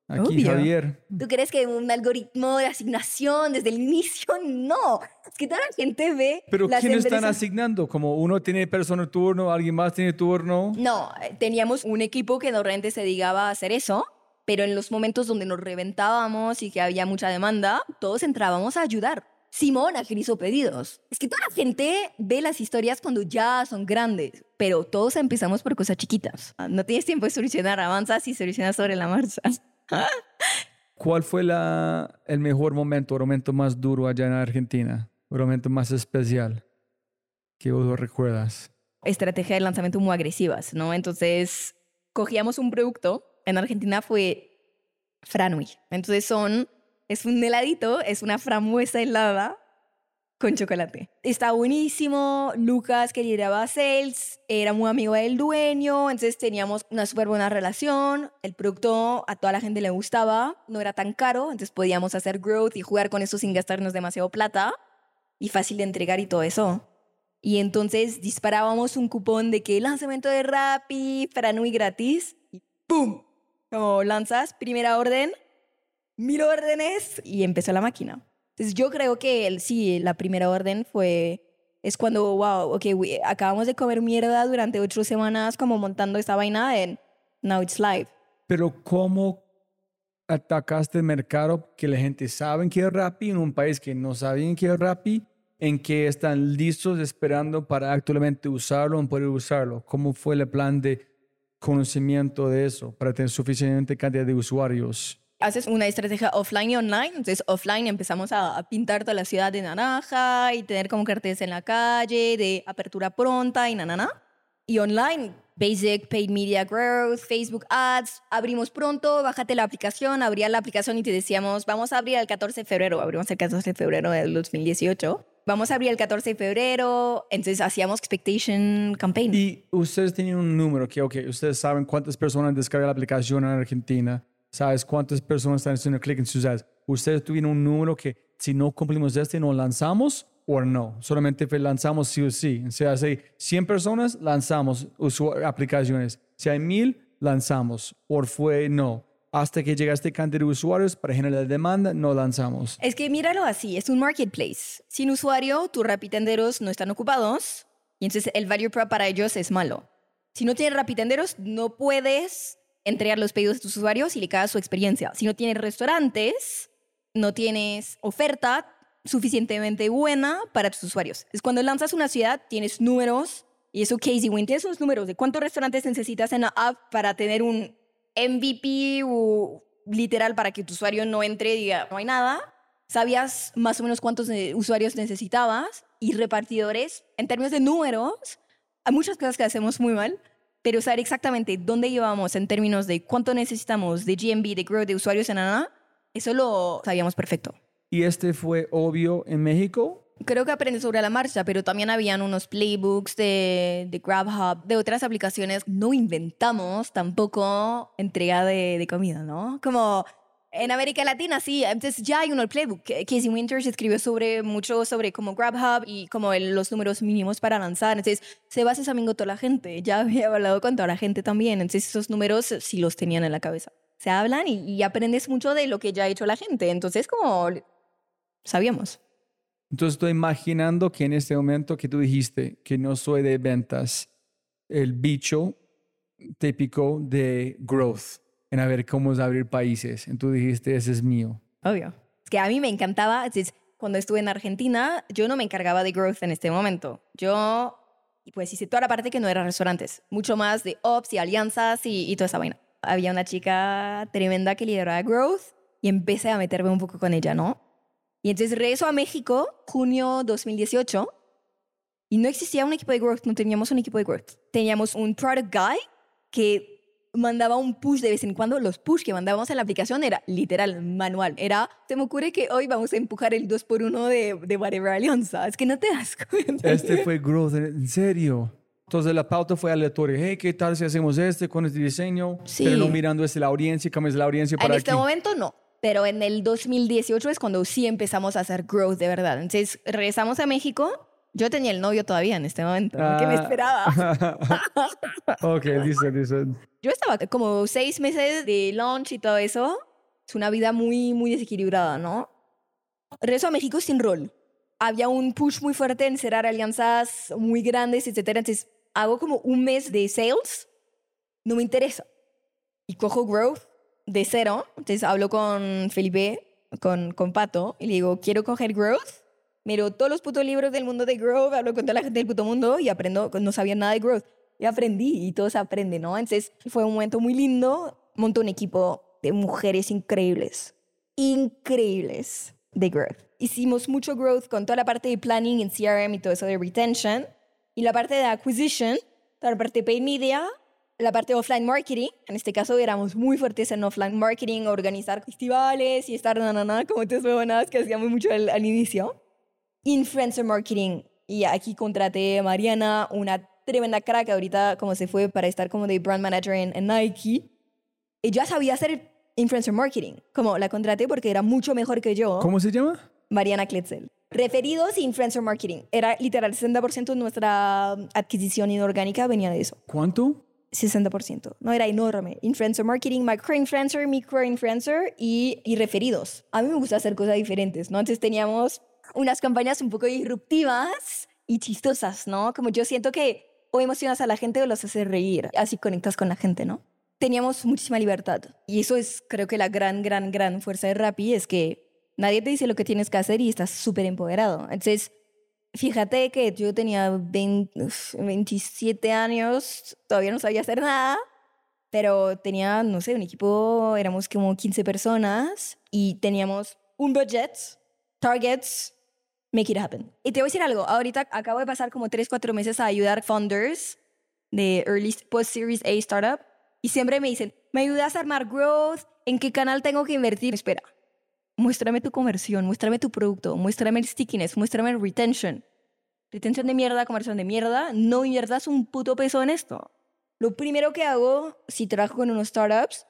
Aquí Javier. ¿Tú crees que un algoritmo de asignación desde el inicio? No. Es que toda la gente ve. Pero ¿quién están asignando? Como uno tiene persona turno, alguien más tiene turno. No, teníamos un equipo que normalmente se dedicaba a hacer eso Pero en los momentos donde nos reventábamos y que había mucha demanda, todos entrábamos a ayudar. Simona, que hizo pedidos. Es que toda la gente ve las historias cuando ya son grandes, pero todos empezamos por cosas chiquitas. No tienes tiempo de solucionar, avanzas y solucionas sobre la marcha. ¿Cuál fue la, el mejor momento, el momento más duro allá en Argentina? El momento más especial que vos recuerdas. Estrategia de lanzamiento muy agresivas, ¿no? Entonces, cogíamos un producto, en Argentina fue Franui. Entonces son, es un heladito, es una frambuesa helada con chocolate. Está buenísimo, Lucas que lideraba sales, era muy amigo del dueño, entonces teníamos una súper buena relación, el producto a toda la gente le gustaba, no era tan caro, entonces podíamos hacer growth y jugar con eso sin gastarnos demasiado plata y fácil de entregar y todo eso. Y entonces disparábamos un cupón de que lanzamiento de Rappi, Franui gratis y ¡pum! Como lanzas, primera orden, mil órdenes y empezó la máquina. Entonces yo creo que sí, la primera orden fue, es cuando, wow, ok, we- acabamos de comer mierda durante ocho semanas como montando esta vaina en Now It's Live. Pero ¿cómo atacaste el mercado que la gente sabe que es Rappi en un país que no sabían que es Rappi, en que están listos esperando para actualmente usarlo o poder usarlo? ¿Cómo fue el plan de conocimiento de eso para tener suficiente cantidad de usuarios? Haces una estrategia offline y online. Entonces, offline empezamos a, pintar toda la ciudad de naranja y tener como carteles en la calle de apertura pronta y nanana. Y online, basic, paid media growth, Facebook ads. Abrimos pronto, bájate la aplicación, abría la aplicación y te decíamos, vamos a abrir el 14 de febrero. Abrimos el 14 de febrero del 2018. Vamos a abrir el 14 de febrero. Entonces, hacíamos expectation campaign. Y ustedes tienen un número que, ok, ustedes saben cuántas personas descargan la aplicación en Argentina, sabes cuántas personas están haciendo clic en sus ads. Ustedes tuvieron un número que si no cumplimos este, no lanzamos o no. Solamente lanzamos sí o sí. O sea, si hay 100 personas, lanzamos aplicaciones. Si hay 1000, lanzamos. O fue no. Hasta que llega este cantidad de usuarios para generar demanda, no lanzamos. Es que míralo así, es un marketplace. Sin usuario, tus rapitenderos no están ocupados y entonces el value prop para ellos es malo. Si no tienes rapitenderos, no puedes entregar los pedidos de tus usuarios y le cagas su experiencia. Si no tienes restaurantes, no tienes oferta suficientemente buena para tus usuarios. Es cuando lanzas una ciudad, tienes números y eso Casey Win tienes esos números de cuántos restaurantes necesitas en la app para tener un MVP o literal para que tu usuario no entre y diga, no hay nada. Sabías más o menos cuántos eh, usuarios necesitabas y repartidores. En términos de números, hay muchas cosas que hacemos muy mal, pero saber exactamente dónde llevamos en términos de cuánto necesitamos de GMB, de growth de usuarios en ANA, eso lo sabíamos perfecto. Y este fue obvio en México. Creo que aprendí sobre la marcha, pero también habían unos playbooks de, de GrabHub, de otras aplicaciones. No inventamos tampoco entrega de, de comida, ¿no? Como en América Latina, sí, entonces ya hay uno el playbook. Casey Winters escribió sobre mucho sobre como GrabHub y como el- los números mínimos para lanzar. Entonces, se basa amigo toda la gente. Ya había hablado con toda la gente también. Entonces, esos números sí los tenían en la cabeza. Se hablan y, y aprendes mucho de lo que ya ha hecho la gente. Entonces, como sabíamos. Entonces estoy imaginando que en este momento que tú dijiste que no soy de ventas, el bicho típico de growth, en a ver cómo es abrir países. Entonces dijiste, ese es mío. Obvio. Es que a mí me encantaba, es, cuando estuve en Argentina, yo no me encargaba de growth en este momento. Yo, pues hice toda la parte que no era restaurantes, mucho más de ops y alianzas y, y toda esa vaina. Había una chica tremenda que lideraba growth y empecé a meterme un poco con ella, ¿no? Y entonces regreso a México, junio 2018, y no existía un equipo de growth, no teníamos un equipo de growth. Teníamos un product guy que mandaba un push de vez en cuando. Los push que mandábamos en la aplicación era literal, manual. Era, se me ocurre que hoy vamos a empujar el 2x1 de, de Whatever Alianza. Es que no te das cuenta. Este fue growth, en serio. Entonces la pauta fue aleatoria. Hey, ¿qué tal si hacemos este con este diseño? Sí. Pero no mirando este la audiencia, cambias la audiencia En para este aquí. momento no. Pero en el 2018 es cuando sí empezamos a hacer growth de verdad. Entonces regresamos a México. Yo tenía el novio todavía en este momento. ¿Qué me Ah. esperaba? ok, dice, dice. Yo estaba como seis meses de launch y todo eso. Es una vida muy, muy desequilibrada, ¿no? Regreso a México sin rol. Había un push muy fuerte en cerrar alianzas muy grandes, etcétera. Entonces, hago como un mes de sales. No me interesa. Y cojo growth de cero. Entonces hablo con Felipe, con, con Pato, y le digo, quiero coger growth. Miro todos los putos libros del mundo de growth, hablo con toda la gente del puto mundo y aprendo, no sabía nada de growth. Y aprendí y todo se aprende, ¿no? Entonces fue un momento muy lindo. Monto un equipo de mujeres increíbles, increíbles de growth. Hicimos mucho growth con toda la parte de planning en CRM y todo eso de retention. Y la parte de acquisition, toda la parte de paid media, la parte de offline marketing. En este caso éramos muy fuertes en offline marketing, organizar festivales y estar na, na, na, como estas huevonadas que hacíamos mucho al, al inicio. Influencer marketing. Y aquí contraté a Mariana, una tremenda crack ahorita como se fue para estar como de brand manager en, en Nike. Ella sabía hacer influencer marketing. Como la contraté porque era mucho mejor que yo. ¿Cómo se llama? Mariana Kletzel. Referidos e influencer marketing. Era literal 60% de nuestra adquisición inorgánica venía de eso. ¿Cuánto? 60%. No era enorme. Influencer marketing, microinfluencer, microinfluencer y, y referidos. A mí me gusta hacer cosas diferentes, ¿no? Entonces teníamos unas campañas un poco disruptivas y chistosas, ¿no? Como yo siento que o emocionas a la gente o los haces reír. Así conectas con la gente, ¿no? Teníamos muchísima libertad. Y eso es, creo que la gran, gran, gran fuerza de Rappi es que nadie te dice lo que tienes que hacer y estás súper empoderado. Entonces, fíjate que yo tenía 20, uf, 27 años, todavía no sabía hacer nada, pero tenía, no sé, un equipo, éramos como 15 personas y teníamos un budget, targets, make it happen. Y te voy a decir algo, ahorita acabo de pasar como 3, 4 meses a ayudar funders de early post series A startup y siempre me dicen, "¿Me ayudas a armar growth? ¿En qué canal tengo que invertir?" Espera. Muéstrame tu conversión, muéstrame tu producto, muéstrame el stickiness, muéstrame el retention. Retención de mierda, conversión de mierda, no inviertas un puto peso en esto. Lo primero que hago si trabajo con unos startups,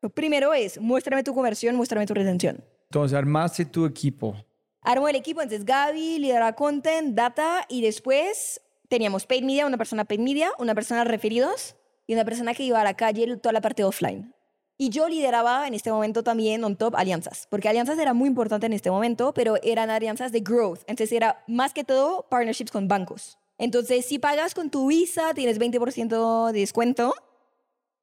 lo primero es muéstrame tu conversión, muéstrame tu retención. Entonces, armaste tu equipo. Armo el equipo, entonces Gaby lidera content, data y después teníamos paid media, una persona paid media, una persona referidos y una persona que iba a la calle toda la parte offline. Y yo lideraba en este momento también on top alianzas, porque alianzas era muy importante en este momento, pero eran alianzas de growth. Entonces era más que todo partnerships con bancos. Entonces, si pagas con tu Visa, tienes 20% de descuento.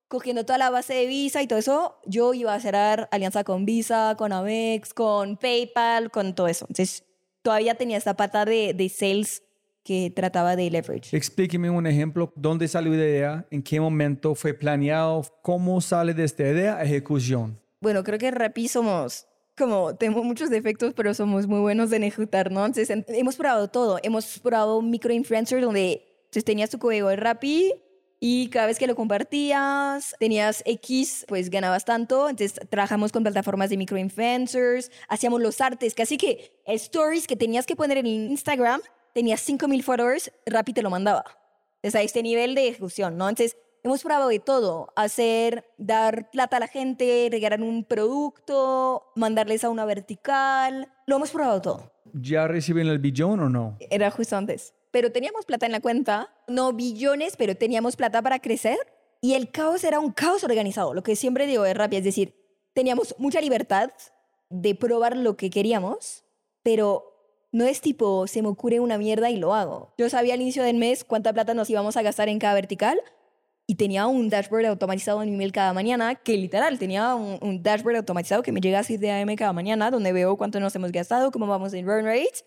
Cogiendo toda la base de Visa y todo eso, yo iba a cerrar alianza con Visa, con Amex, con PayPal, con todo eso. Entonces, todavía tenía esta pata de, de sales que trataba de leverage. Explíqueme un ejemplo. ¿Dónde salió la idea? ¿En qué momento fue planeado? ¿Cómo sale de esta idea a ejecución? Bueno, creo que Rappi somos como tenemos muchos defectos, pero somos muy buenos en ejecutar, ¿no? Entonces, en- hemos probado todo. Hemos probado un microinfluencer donde entonces, tenías tu código de Rappi y cada vez que lo compartías, tenías X, pues ganabas tanto. Entonces, trabajamos con plataformas de microinfluencers, hacíamos los artes, así que stories que tenías que poner en Instagram, tenías 5000 followers, Rappi te lo mandaba. Entonces, a este nivel de ejecución, ¿no? Entonces, hemos probado de todo. Hacer, dar plata a la gente, regalar un producto, mandarles a una vertical. Lo hemos probado todo. ¿Ya reciben el billón o no? Era justo antes. Pero teníamos plata en la cuenta, no billones, pero teníamos plata para crecer. Y el caos era un caos organizado, lo que siempre digo de Rappi, es decir, teníamos mucha libertad de probar lo que queríamos, pero no es tipo, se me ocurre una mierda y lo hago. Yo sabía al inicio del mes cuánta plata nos íbamos a gastar en cada vertical y tenía un dashboard automatizado en mi mail cada mañana, que literal tenía un, un dashboard automatizado que me llega a 7 AM cada mañana, donde veo cuánto nos hemos gastado, cómo vamos en run rate.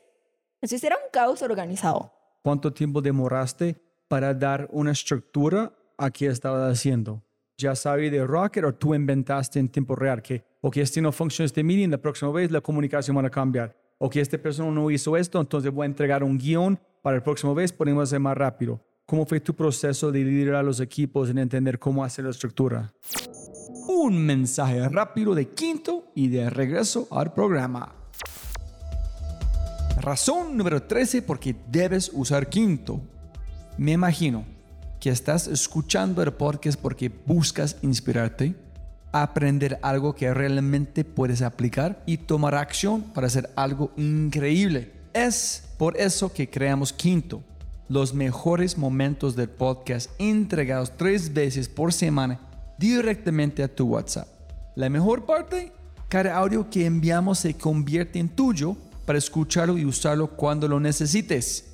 Entonces era un caos organizado. ¿Cuánto tiempo demoraste para dar una estructura a qué estabas haciendo? ¿Ya sabes de Rocket o tú inventaste en tiempo real que, ok, este no funciona este meeting, la próxima vez la comunicación va a cambiar? Ok, esta persona no hizo esto, entonces voy a entregar un guion para la próxima vez, podemos hacer más rápido. ¿Cómo fue tu proceso de liderar a los equipos en entender cómo hacer la estructura? Un mensaje rápido de quinto y de regreso al programa. Razón número 13 porque debes usar quinto. Me imagino que estás escuchando el podcast porque buscas inspirarte, aprender algo que realmente puedes aplicar y tomar acción para hacer algo increíble. Es por eso que creamos Quinto, los mejores momentos del podcast entregados tres veces por semana directamente a tu WhatsApp. La mejor parte, cada audio que enviamos se convierte en tuyo para escucharlo y usarlo cuando lo necesites.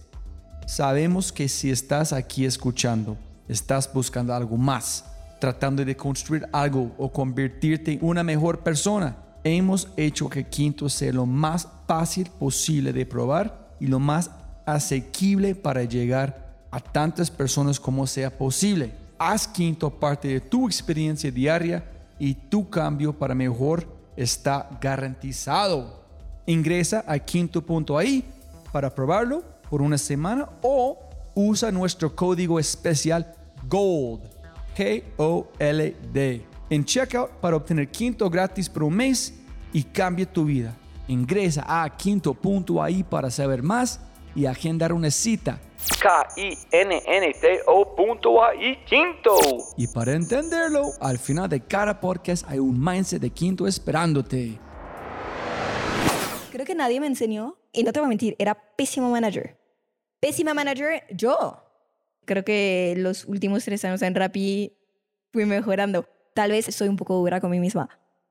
Sabemos que si estás aquí escuchando, estás buscando algo más. tratando de construir algo o convertirte en una mejor persona. Hemos hecho que Quinto sea lo más fácil posible de probar y lo más asequible para llegar a tantas personas como sea posible. Haz Quinto parte de tu experiencia diaria y tu cambio para mejor está garantizado. Ingresa a quinto.ai para probarlo por una semana o usa nuestro código especial GOLD, K-O-L-D, en checkout para obtener Quinto gratis por un mes y cambie tu vida. Ingresa a quinto.ai para saber más y agendar una cita. K-I-N-N-T-O.ai Quinto. Y para entenderlo, al final de cada podcast hay un mindset de Quinto esperándote. Creo que nadie me enseñó, y no te voy a mentir, era pésimo manager. Pésima manager, yo. Creo que los últimos tres años en Rappi fui mejorando. Tal vez soy un poco dura con mí misma.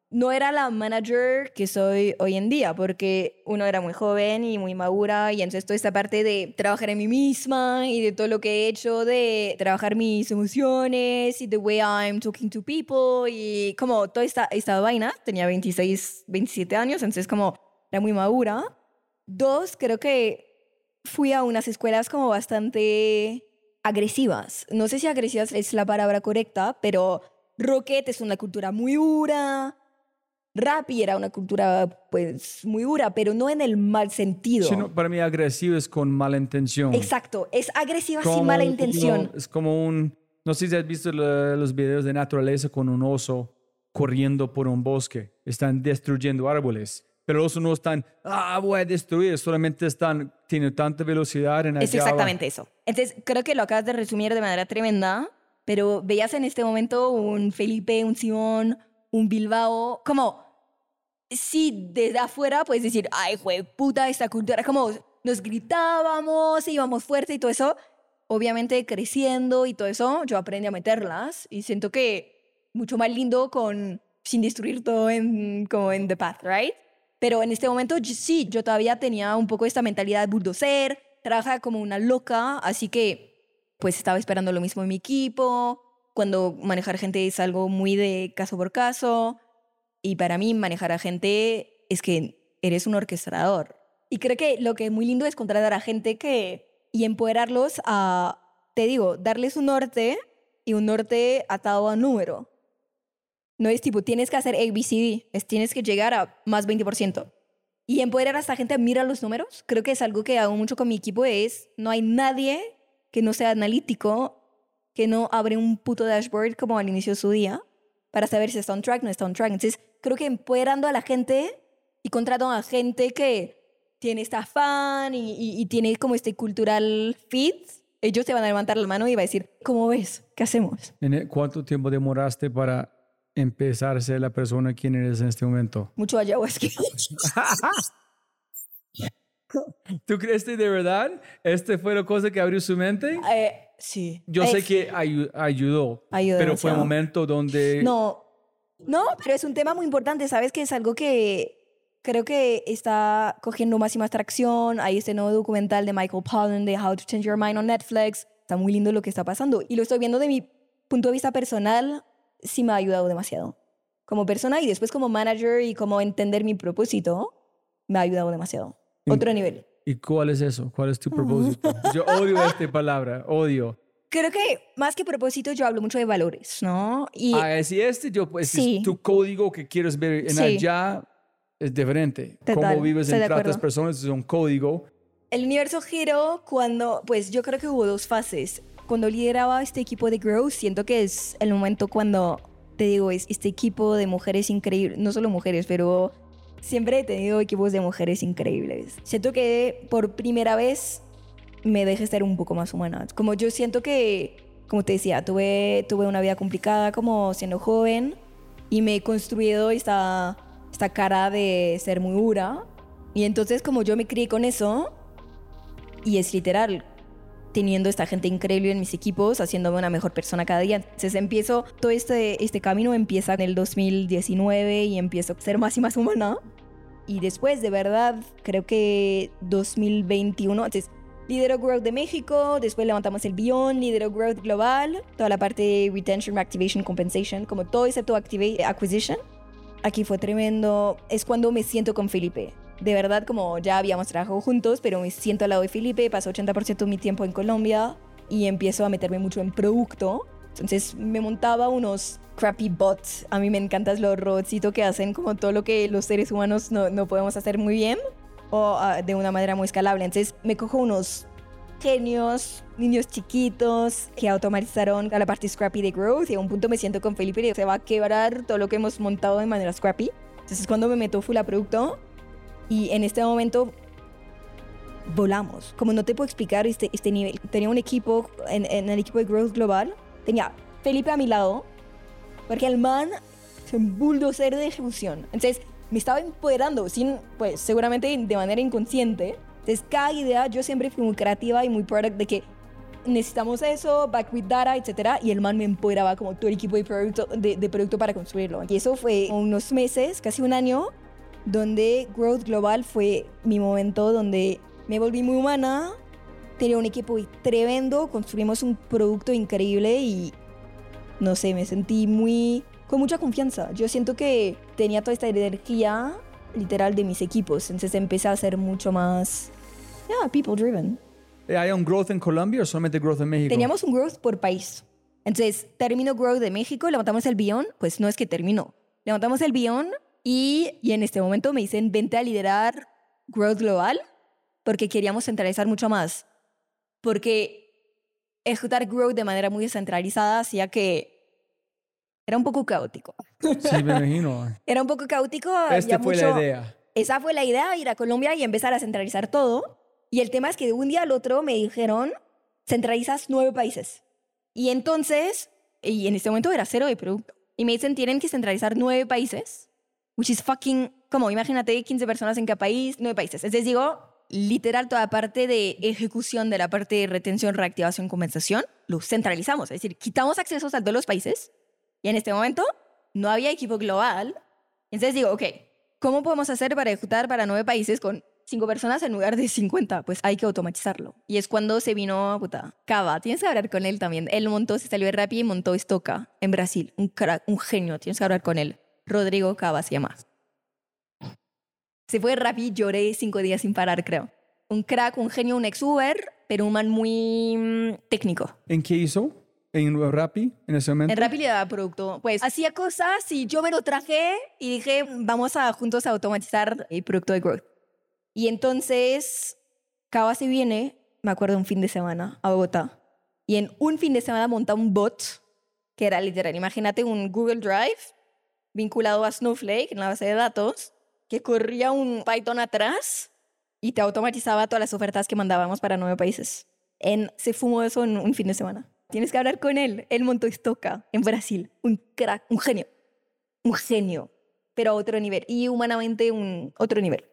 No era la manager que soy hoy en día, porque uno era muy joven y muy madura, y entonces toda esta parte de trabajar en mí misma y de todo lo que he hecho, de trabajar mis emociones y the way I'm talking to people, y como toda esta, esta vaina, tenía 26, 27 años, entonces como era muy madura. Dos, creo que fui a unas escuelas como bastante agresivas. No sé si agresivas es la palabra correcta, pero Rocket es una cultura muy dura. Rappi era una cultura pues muy dura, pero no en el mal sentido. Sí, no, para mí agresivo es con mala intención. Exacto, es agresiva Como sin mala un- intención. no, es como un... No sé si has visto la- los videos de naturaleza con un oso corriendo por un bosque. Están destruyendo árboles. Pero los no están, ah, voy a destruir. Solamente están, tienen tanta velocidad en Es allá exactamente eso. Entonces, creo que lo acabas de resumir de manera tremenda, pero veías en este momento un Felipe, un Simón, un Bilbao, como, sí, desde afuera puedes decir, ay, jue puta, esta cultura, como nos gritábamos, íbamos fuerte y todo eso. Obviamente, creciendo y todo eso, yo aprendí a meterlas y siento que mucho más lindo con, sin destruir todo en, como en The Path, right? Pero en este momento sí, yo todavía tenía un poco esta mentalidad de bulldozer, trabaja como una loca, así que pues estaba esperando lo mismo en mi equipo. Cuando manejar gente es algo muy de caso por caso. Y para mí manejar a gente es que eres un orquestador. Y creo que lo que es muy lindo es contratar a gente que y empoderarlos a, te digo, darles un norte y un norte atado a número. No es tipo, tienes que hacer ABCD, es tienes que llegar a más 20%. Y empoderar a esta gente, mira los números. Creo que es algo que hago mucho con mi equipo, es no hay nadie que no sea analítico, que no abre un puto dashboard como al inicio de su día para saber si está on track, no está on track. Entonces, creo que empoderando a la gente y contratando a gente que tiene esta afán y, y- tiene como este cultural fit, ellos te van a levantar la mano y va a decir, ¿cómo ves? ¿Qué hacemos? ¿En el- ¿Cuánto tiempo demoraste para empezar a ser la persona quien eres en este momento? Mucho ayahuasca. ¿Tú crees que de verdad este fue la cosa que abrió su mente? Eh, sí. Yo Eh, sé que ayu- ayudó, Ayudó pero fue un momento donde... No, no, pero es un tema muy importante, ¿sabes? Que es algo que creo que está cogiendo más y más tracción. Hay este nuevo documental de Michael Pollan de How to Change Your Mind on Netflix. Está muy lindo lo que está pasando. Y lo estoy viendo de mi punto de vista personal, sí me ha ayudado demasiado. Como persona y después como manager y como entender mi propósito, me ha ayudado demasiado. Otro nivel. ¿Y cuál es eso? ¿Cuál es tu propósito? Yo odio esta palabra, odio. Creo que más que propósito yo hablo mucho de valores, ¿no? Y Ah, si este, yo, pues, Sí. es tu código que quieres ver en Sí. allá es diferente. Total, Cómo vives en tratas personas es un código. El universo giró cuando, pues yo creo que hubo dos fases. Cuando lideraba este equipo de Grow, siento que es el momento cuando, te digo, es este equipo de mujeres increíbles, no solo mujeres, pero siempre he tenido equipos de mujeres increíbles. Siento que por primera vez me dejé ser un poco más humana. Como yo siento que, como te decía, tuve, tuve una vida complicada como siendo joven y me he construido esta, esta cara de ser muy dura. Y entonces como yo me crié con eso, y es literal, teniendo esta gente increíble en mis equipos, haciéndome una mejor persona cada día. Entonces empiezo, todo este, este camino empieza en el 2019 y empiezo a ser más y más humana. Y después, de verdad, creo que 2021, entonces Lidero Growth de México, después levantamos el Beyond, lidero Growth Global, toda la parte de Retention, Reactivation, Compensation, como todo excepto Activate, Acquisition. Aquí fue tremendo. Es cuando me siento con Felipe. De verdad, como ya habíamos trabajado juntos, pero me siento al lado de Felipe, paso 80% de mi tiempo en Colombia y empiezo a meterme mucho en producto. Entonces me montaba unos crappy bots. A mí me encantan los robotcitos que hacen como todo lo que los seres humanos no, no podemos hacer muy bien o ah, de una manera muy escalable. Entonces me cojo unos genios, niños chiquitos que automatizaron la parte scrappy de growth y a un punto me siento con Felipe y se va a quebrar todo lo que hemos montado de manera scrappy. Entonces cuando me meto full a producto y en este momento volamos. Como no te puedo explicar este, este nivel. Tenía un equipo en, en el equipo de growth global. Tenía Felipe a mi lado porque el man es un bulldozer de ejecución. Entonces me estaba empoderando, sin, pues seguramente de manera inconsciente. Entonces cada idea yo siempre fui muy creativa y muy product de que necesitamos eso, back with data, etc. Y el man me empoderaba como todo el equipo de producto, de, de producto para construirlo. Y eso fue unos meses, casi un año, donde Growth Global fue mi momento donde me volví muy humana, tenía un equipo tremendo, construimos un producto increíble y no sé, me sentí muy con mucha confianza. Yo siento que tenía toda esta energía literal de mis equipos, entonces empecé a ser mucho más, yeah, people driven. Eh, ¿Hay un growth en Colombia o solamente growth en México? Teníamos un growth por país. Entonces, terminó growth de México, levantamos el Beyond, pues no es que terminó. Levantamos el Beyond y, y en este momento me dicen, vente a liderar growth global porque queríamos centralizar mucho más. Porque ejecutar growth de manera muy descentralizada hacía que era un poco caótico. Sí, me imagino. Era un poco caótico. Esta fue mucho... la idea. Esa fue la idea, ir a Colombia y empezar a centralizar todo. Y el tema es que de un día al otro me dijeron, centralizas nueve países. Y entonces, y en este momento era cero de producto. Y me dicen, tienen que centralizar nueve países, which is fucking, como imagínate, 15 personas en cada país, nueve países. Entonces digo, literal, toda parte de ejecución de la parte de retención, reactivación, compensación, lo centralizamos. Es decir, quitamos accesos a todos los países y en este momento no había equipo global. Entonces digo, ok, ¿cómo podemos hacer para ejecutar para nueve países con cinco personas en lugar de 50? Pues hay que automatizarlo. Y es cuando se vino, puta, Cava. Tienes que hablar con él también. Él montó, se salió de Rappi y montó Estoca en Brasil. Un crack, un genio. Tienes que hablar con él. Rodrigo Cava se llama. Se fue Rappi, lloré cinco días sin parar, creo. Un crack, un genio, un ex Uber, pero un man muy mm, técnico. ¿En qué hizo? ¿En Rappi en ese momento? En Rappi le daba producto. Pues hacía cosas y yo me lo traje y dije, vamos a juntos a automatizar el producto de Growth. Y entonces, Cava se viene, me acuerdo, un fin de semana a Bogotá. Y en un fin de semana monta un bot que era literal, imagínate un Google Drive vinculado a Snowflake en la base de datos, que corría un Python atrás y te automatizaba todas las ofertas que mandábamos para nueve países. En, se fumó eso en un fin de semana. Tienes que hablar con él. Montó Estoca en Brasil. Un crack, un genio. Un genio. Pero a otro nivel. Y humanamente un otro nivel.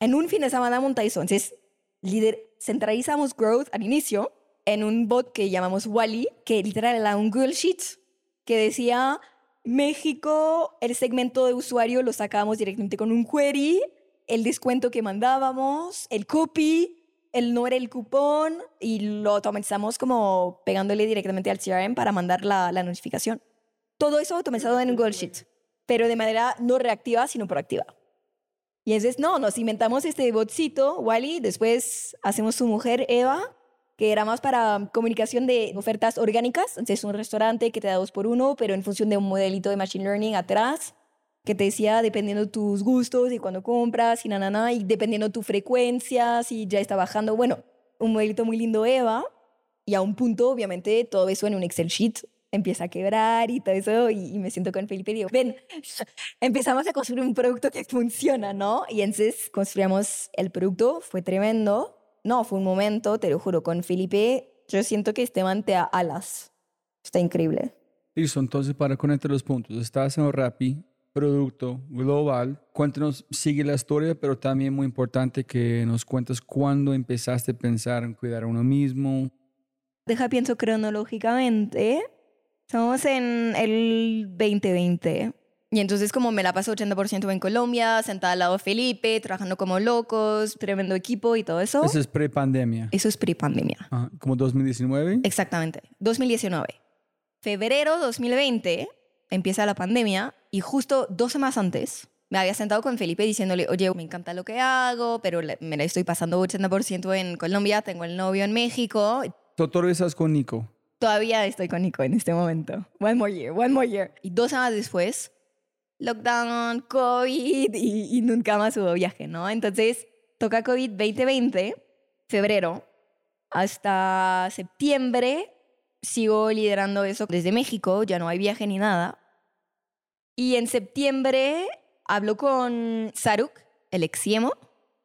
En un fin de semana monta eso. Entonces, líder, centralizamos growth al inicio en un bot que llamamos Wally, que literal era un Google Sheet que decía México, el segmento de usuario lo sacábamos directamente con un query, el descuento que mandábamos, el copy, el no era el cupón y lo automatizamos como pegándole directamente al CRM para mandar la, la notificación. Todo eso automatizado en Google Sheet, pero de manera no reactiva, sino proactiva. Y entonces, no, nos inventamos este botcito, Wally, después hacemos su mujer, Eva, que era más para comunicación de ofertas orgánicas, entonces un restaurante que te da dos por uno, pero en función de un modelito de Machine Learning atrás, que te decía dependiendo tus gustos y cuando compras y na, y dependiendo tu frecuencia, si ya está bajando. Bueno, un modelito muy lindo Eva y a un punto, obviamente, todo eso en un Excel sheet empieza a quebrar y todo eso y, y me siento con Felipe y digo, ven, empezamos a construir un producto que funciona, ¿no? Y entonces construimos el producto, fue tremendo. No, fue un momento, te lo juro, con Felipe, yo siento que este man te da alas. Está increíble. Listo, entonces para conectar los puntos, estás en Rappi, producto global. Cuéntanos, sigue la historia, pero también muy importante que nos cuentes cuándo empezaste a pensar en cuidar a uno mismo. Deja, pienso cronológicamente. Estamos en el 2020. Y entonces como me la paso 80% en Colombia, sentada al lado de Felipe, trabajando como locos, tremendo equipo y todo eso. Eso es pre-pandemia. Eso es pre-pandemia. Como 2019. Exactamente. 2019. Febrero 2020 empieza la pandemia y justo dos semanas antes me había sentado con Felipe diciéndole, oye, me encanta lo que hago, pero me la estoy pasando 80% en Colombia, tengo el novio en México, Tú todavía estás con Nico. Todavía estoy con Nico en este momento. One more year, one more year. Y dos semanas después, lockdown, COVID y, y nunca más hubo viaje, ¿no? Entonces, toca COVID 2020, febrero, hasta septiembre. Sigo liderando eso desde México, ya no hay viaje ni nada. Y en septiembre hablo con Saruk, el exiemo,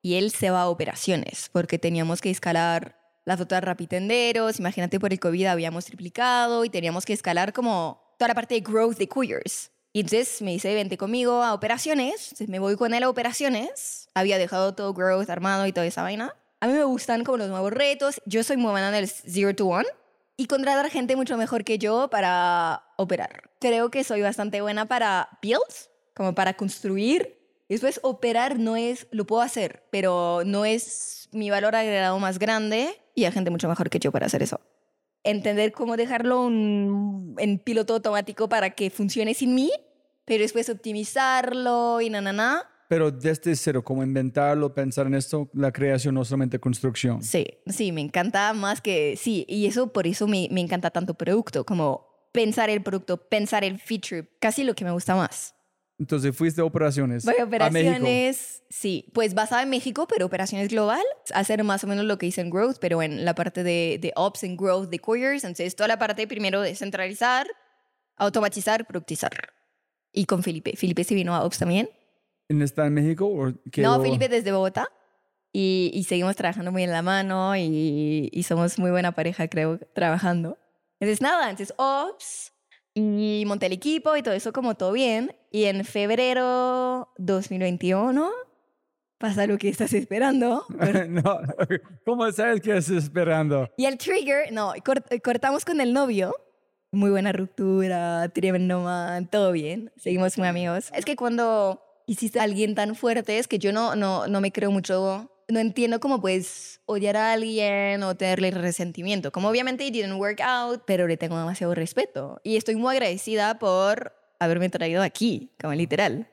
y él se va a operaciones porque teníamos que escalar las otras rapitenderos. Imagínate, por el COVID habíamos triplicado y teníamos que escalar como toda la parte de growth de Queers. Y entonces me dice, vente conmigo a operaciones. Entonces me voy con él a operaciones. Había dejado todo growth armado y toda esa vaina. A mí me gustan como los nuevos retos. Yo soy muy buena en el zero to one y contratar gente mucho mejor que yo para operar. Creo que soy bastante buena para builds, como para construir. Después operar no es, lo puedo hacer, pero no es mi valor agregado más grande y hay gente mucho mejor que yo para hacer eso. Entender cómo dejarlo un- en piloto automático para que funcione sin mí, pero después optimizarlo y na, na, na. Pero desde cero, como inventarlo, pensar en esto, la creación, no solamente construcción. Sí, sí, me encanta más que, sí, y eso por eso me, me encanta tanto producto, como pensar el producto, pensar el feature, casi lo que me gusta más. Entonces fuiste a operaciones. Voy a A operaciones, sí, pues basada en México, pero operaciones global, hacer más o menos lo que hice en Growth, pero en la parte de, de Ops en Growth de Couriers, entonces toda la parte primero de centralizar, automatizar, productizar. Y con Felipe, Felipe se vino a Ops también. ¿En- ¿Está en México? O No, Felipe desde Bogotá. Y, y seguimos trabajando muy en la mano y, y somos muy buena pareja, creo, trabajando. Entonces, nada, entonces Ops y monté el equipo y todo eso como todo bien. Y en febrero 2021 pasa lo que estás esperando. no, ¿cómo sabes que estás esperando? Y el trigger, no, cort- cortamos con el novio. Muy buena ruptura, tremendo man, todo bien. Seguimos muy amigos. Es que cuando hiciste a alguien tan fuerte, es que yo no, no, no me creo mucho, no entiendo cómo puedes odiar a alguien o tenerle resentimiento. Como obviamente it didn't work out, pero le tengo demasiado respeto. Y estoy muy agradecida por haberme traído aquí, como literal.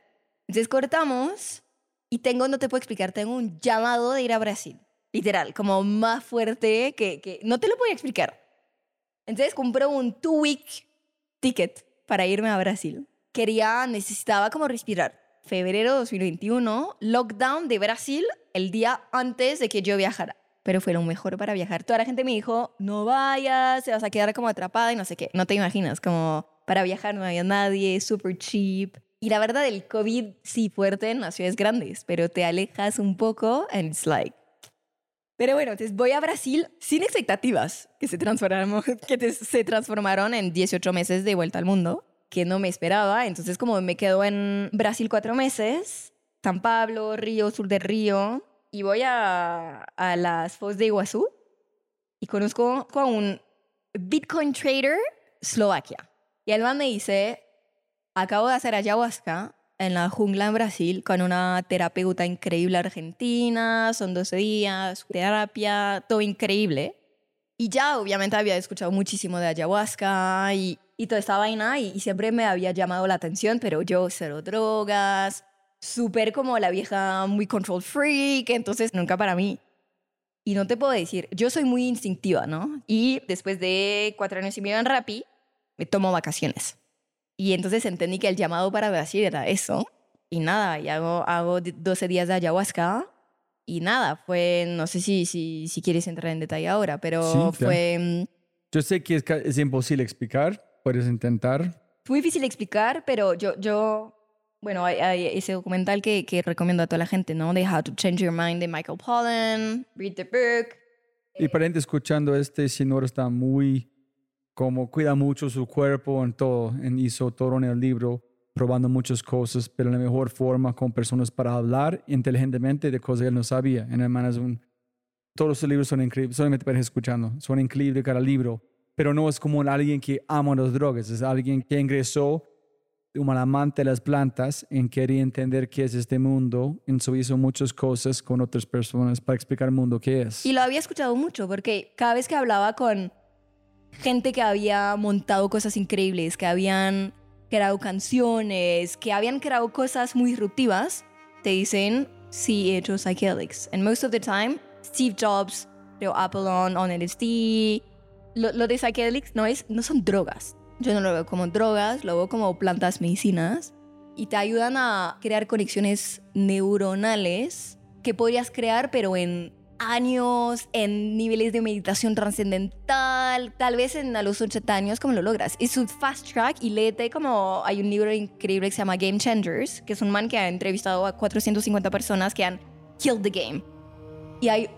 Entonces cortamos y tengo, no te puedo explicar, tengo un llamado de ir a Brasil. Literal, como más fuerte que, que no te lo puedo explicar. Entonces compré un two-week ticket para irme a Brasil. Quería, necesitaba como respirar. Febrero 2021, lockdown de Brasil el día antes de que yo viajara. Pero fue lo mejor para viajar. Toda la gente me dijo, no vayas, te vas a quedar como atrapada y no sé qué. No te imaginas, como para viajar no había nadie, super cheap. Y la verdad, el COVID sí fuerte en las ciudades grandes, pero te alejas un poco and it's like, pero bueno, entonces voy a Brasil sin expectativas que se transformaron, que se transformaron en 18 meses de vuelta al mundo, que no me esperaba. Entonces como me quedo en Brasil cuatro meses, San Pablo, Río, sur del Río, y voy a, a las Foz de Iguazú y conozco a un Bitcoin trader Eslovaquia. Y el man me dice, acabo de hacer ayahuasca en la jungla en Brasil con una terapeuta increíble argentina, son 12 días, terapia, todo increíble. Y ya obviamente había escuchado muchísimo de ayahuasca y, y toda esta vaina y, y siempre me había llamado la atención, pero yo cero drogas, súper como la vieja muy control freak, entonces nunca para mí. Y no te puedo decir, yo soy muy instintiva, ¿no? Y después de cuatro años y medio en Rappi, me tomo vacaciones. Y entonces entendí que el llamado para Brasil era eso. Y nada, y hago, hago 12 días de ayahuasca. Y nada, fue, no sé si, si, si quieres entrar en detalle ahora, pero Sí, claro. fue mm, Yo sé que es, es imposible explicar, puedes intentar. muy difícil explicar, pero yo, yo bueno, hay, hay ese documental que, que recomiendo a toda la gente, ¿no? De How to Change Your Mind de Michael Pollan, read the book. Y para gente escuchando, este señor está muy, como cuida mucho su cuerpo en todo, en, hizo todo en el libro, probando muchas cosas, pero la mejor forma con personas para hablar inteligentemente de cosas que él no sabía. En un, todos los libros son increíbles, solamente para ir escuchando, son increíbles cada libro, pero no es como alguien que ama las drogas, es alguien que ingresó un amante de las plantas en quería entender qué es este mundo. Entonces hizo muchas cosas con otras personas para explicar el mundo qué es. Y lo había escuchado mucho porque cada vez que hablaba con gente que había montado cosas increíbles, que habían creado canciones, que habían creado cosas muy disruptivas, te dicen, sí, he hecho psychedelics. And most of the time, Steve Jobs creó Apple on, on LSD. Lo, de psychedelics no, es, no son drogas. Yo no lo veo como drogas, lo veo como plantas medicinas. Y te ayudan a crear conexiones neuronales que podrías crear, pero en años, en niveles de meditación trascendental, tal vez en a los 80 años, ¿cómo lo logras? Es un fast track y léete como hay un libro increíble que se llama Game Changers, que es un man que ha entrevistado a 450 personas que han killed the game. Y hay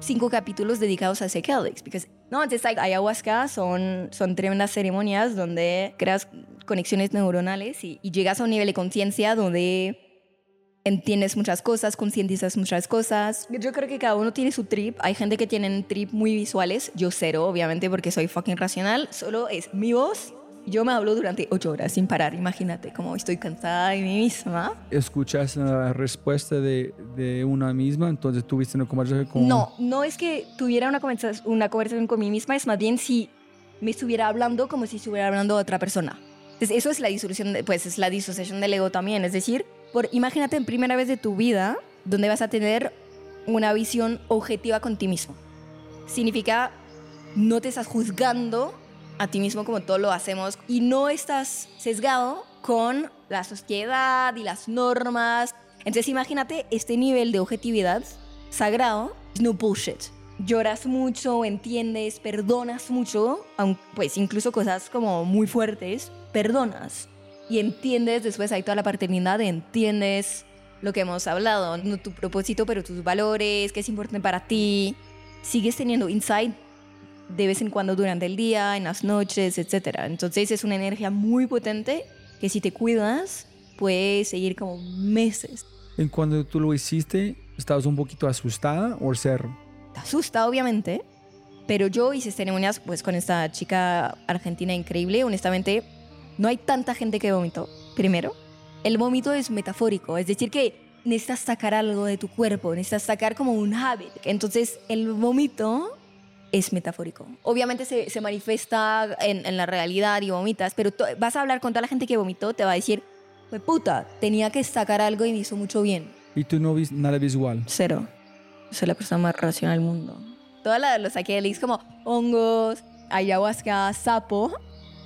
cinco capítulos dedicados a psychedelics, porque no, entonces like, ayahuasca son, son tremendas ceremonias donde creas conexiones neuronales y, y llegas a un nivel de conciencia donde entiendes muchas cosas, concientizas muchas cosas. Yo creo que cada uno tiene su trip. Hay gente que tiene trip muy visuales. Yo cero, obviamente, porque soy fucking racional. Solo es mi voz. Yo me hablo durante ocho horas sin parar. Imagínate cómo estoy cansada de mí misma. ¿Escuchas la respuesta de, de una misma? Entonces tuviste una conversación con... No, no es que tuviera una conversación, una conversación con mí misma. Es más bien si me estuviera hablando como si estuviera hablando a otra persona. Entonces, eso es la disolución, de, pues es la disociación del ego también. Es decir, por, imagínate en primera vez de tu vida donde vas a tener una visión objetiva con ti mismo. Significa no te estás juzgando a ti mismo como todos lo hacemos y no estás sesgado con la sociedad y las normas. Entonces imagínate este nivel de objetividad sagrado, no bullshit. Lloras mucho, entiendes, perdonas mucho, pues incluso cosas como muy fuertes, perdonas y entiendes, después hay toda la paternidad, entiendes lo que hemos hablado, no tu propósito, pero tus valores, qué es importante para ti. Sigues teniendo insight de vez en cuando durante el día, en las noches, etc. Entonces es una energía muy potente que si te cuidas, puedes seguir como meses. En cuando tú lo hiciste, ¿estabas un poquito asustada o cero? Te asusta, obviamente, pero yo hice ceremonias pues con esta chica argentina increíble. Honestamente, no hay tanta gente que vomitó. Primero, el vómito es metafórico, es decir, que necesitas sacar algo de tu cuerpo, necesitas sacar como un habit. Entonces, el vómito es metafórico. Obviamente se, se manifiesta en, en la realidad y vomitas, pero vas a hablar con toda la gente que vomitó, te va a decir, "Fue puta, tenía que sacar algo y me hizo mucho bien. ¿Y tú no viste nada visual? Cero. Soy la persona más racional del mundo. Todos los psychedelics como hongos, ayahuasca, sapo.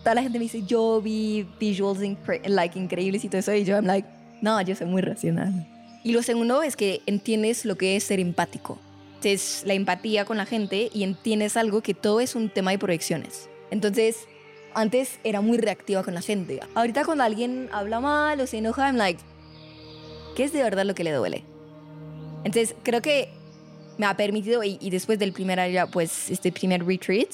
Toda la gente me dice, yo vi visuals incre- like, increíbles y todo eso. Y yo, I'm like, no, yo soy muy racional. Y lo segundo es que entiendes lo que es ser empático. Es la empatía con la gente y entiendes algo que todo es un tema de proyecciones. Entonces, antes era muy reactiva con la gente. Ahorita cuando alguien habla mal o se enoja, I'm like, ¿qué es de verdad lo que le duele? Entonces, creo que me ha permitido, y, y después del primer pues, este primer retreat,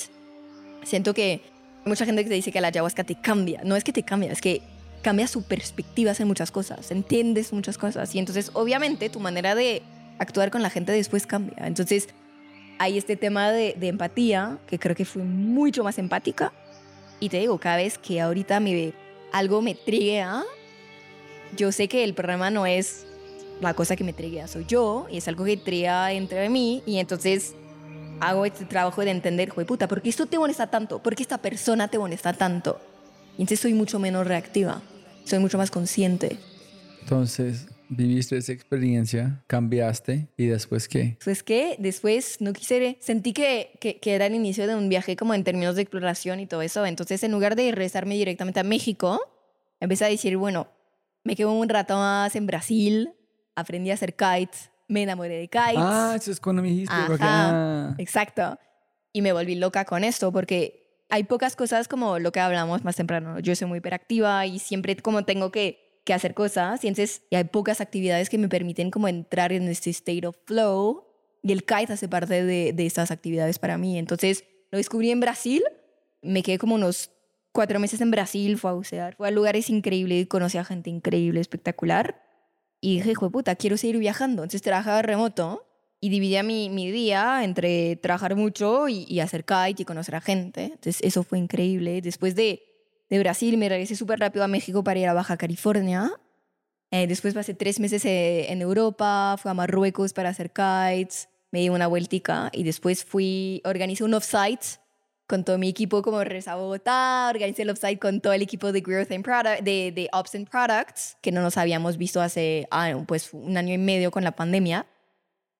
siento que mucha gente que te dice que la ayahuasca te cambia. No es que te cambia, es que cambia su perspectiva en muchas cosas, entiendes muchas cosas. Y entonces, obviamente, tu manera de actuar con la gente después cambia. Entonces, hay este tema de, empatía, que creo que fui mucho más empática. Y te digo, cada vez que ahorita me, algo me triguea, yo sé que el problema no es la cosa que me triguea, soy yo, y es algo que triguea dentro de mí, y entonces hago este trabajo de entender, joder, puta, ¿por qué esto te molesta tanto? ¿Por qué esta persona te molesta tanto? Y entonces soy mucho menos reactiva, soy mucho más consciente. Entonces, viviste esa experiencia, cambiaste y después qué? Pues que después no quise, sentí que, que, que era el inicio de un viaje como en términos de exploración y todo eso. Entonces, en lugar de regresarme directamente a México, empecé a decir, bueno, me quedo un rato más en Brasil, aprendí a hacer kites, me enamoré de kites. Ah, eso es cuando me dijiste. Ajá. porque, ah, Exacto. Y me volví loca con esto porque hay pocas cosas como lo que hablamos más temprano. Yo soy muy hiperactiva y siempre como tengo que, que hacer cosas y entonces y hay pocas actividades que me permiten como entrar en este state of flow y el kite hace parte de, de estas actividades para mí. Entonces lo descubrí en Brasil, me quedé como unos cuatro meses en Brasil, fue a bucear, fue a lugares increíbles, conocí a gente increíble, espectacular. Y dije, hijo de puta, quiero seguir viajando. Entonces trabajaba remoto y dividía mi, mi día entre trabajar mucho y, y hacer kite y conocer a gente. Entonces eso fue increíble. Después de, de Brasil me regresé súper rápido a México para ir a Baja California. Eh, después pasé tres meses eh, en Europa, fui a Marruecos para hacer kites, me di una vueltica y después fui, organizé un offsite con todo mi equipo como regresé a Bogotá, organicé el offsite con todo el equipo de Growth and Product, de, de Ops and Products, que no nos habíamos visto hace ah, pues, un año y medio con la pandemia.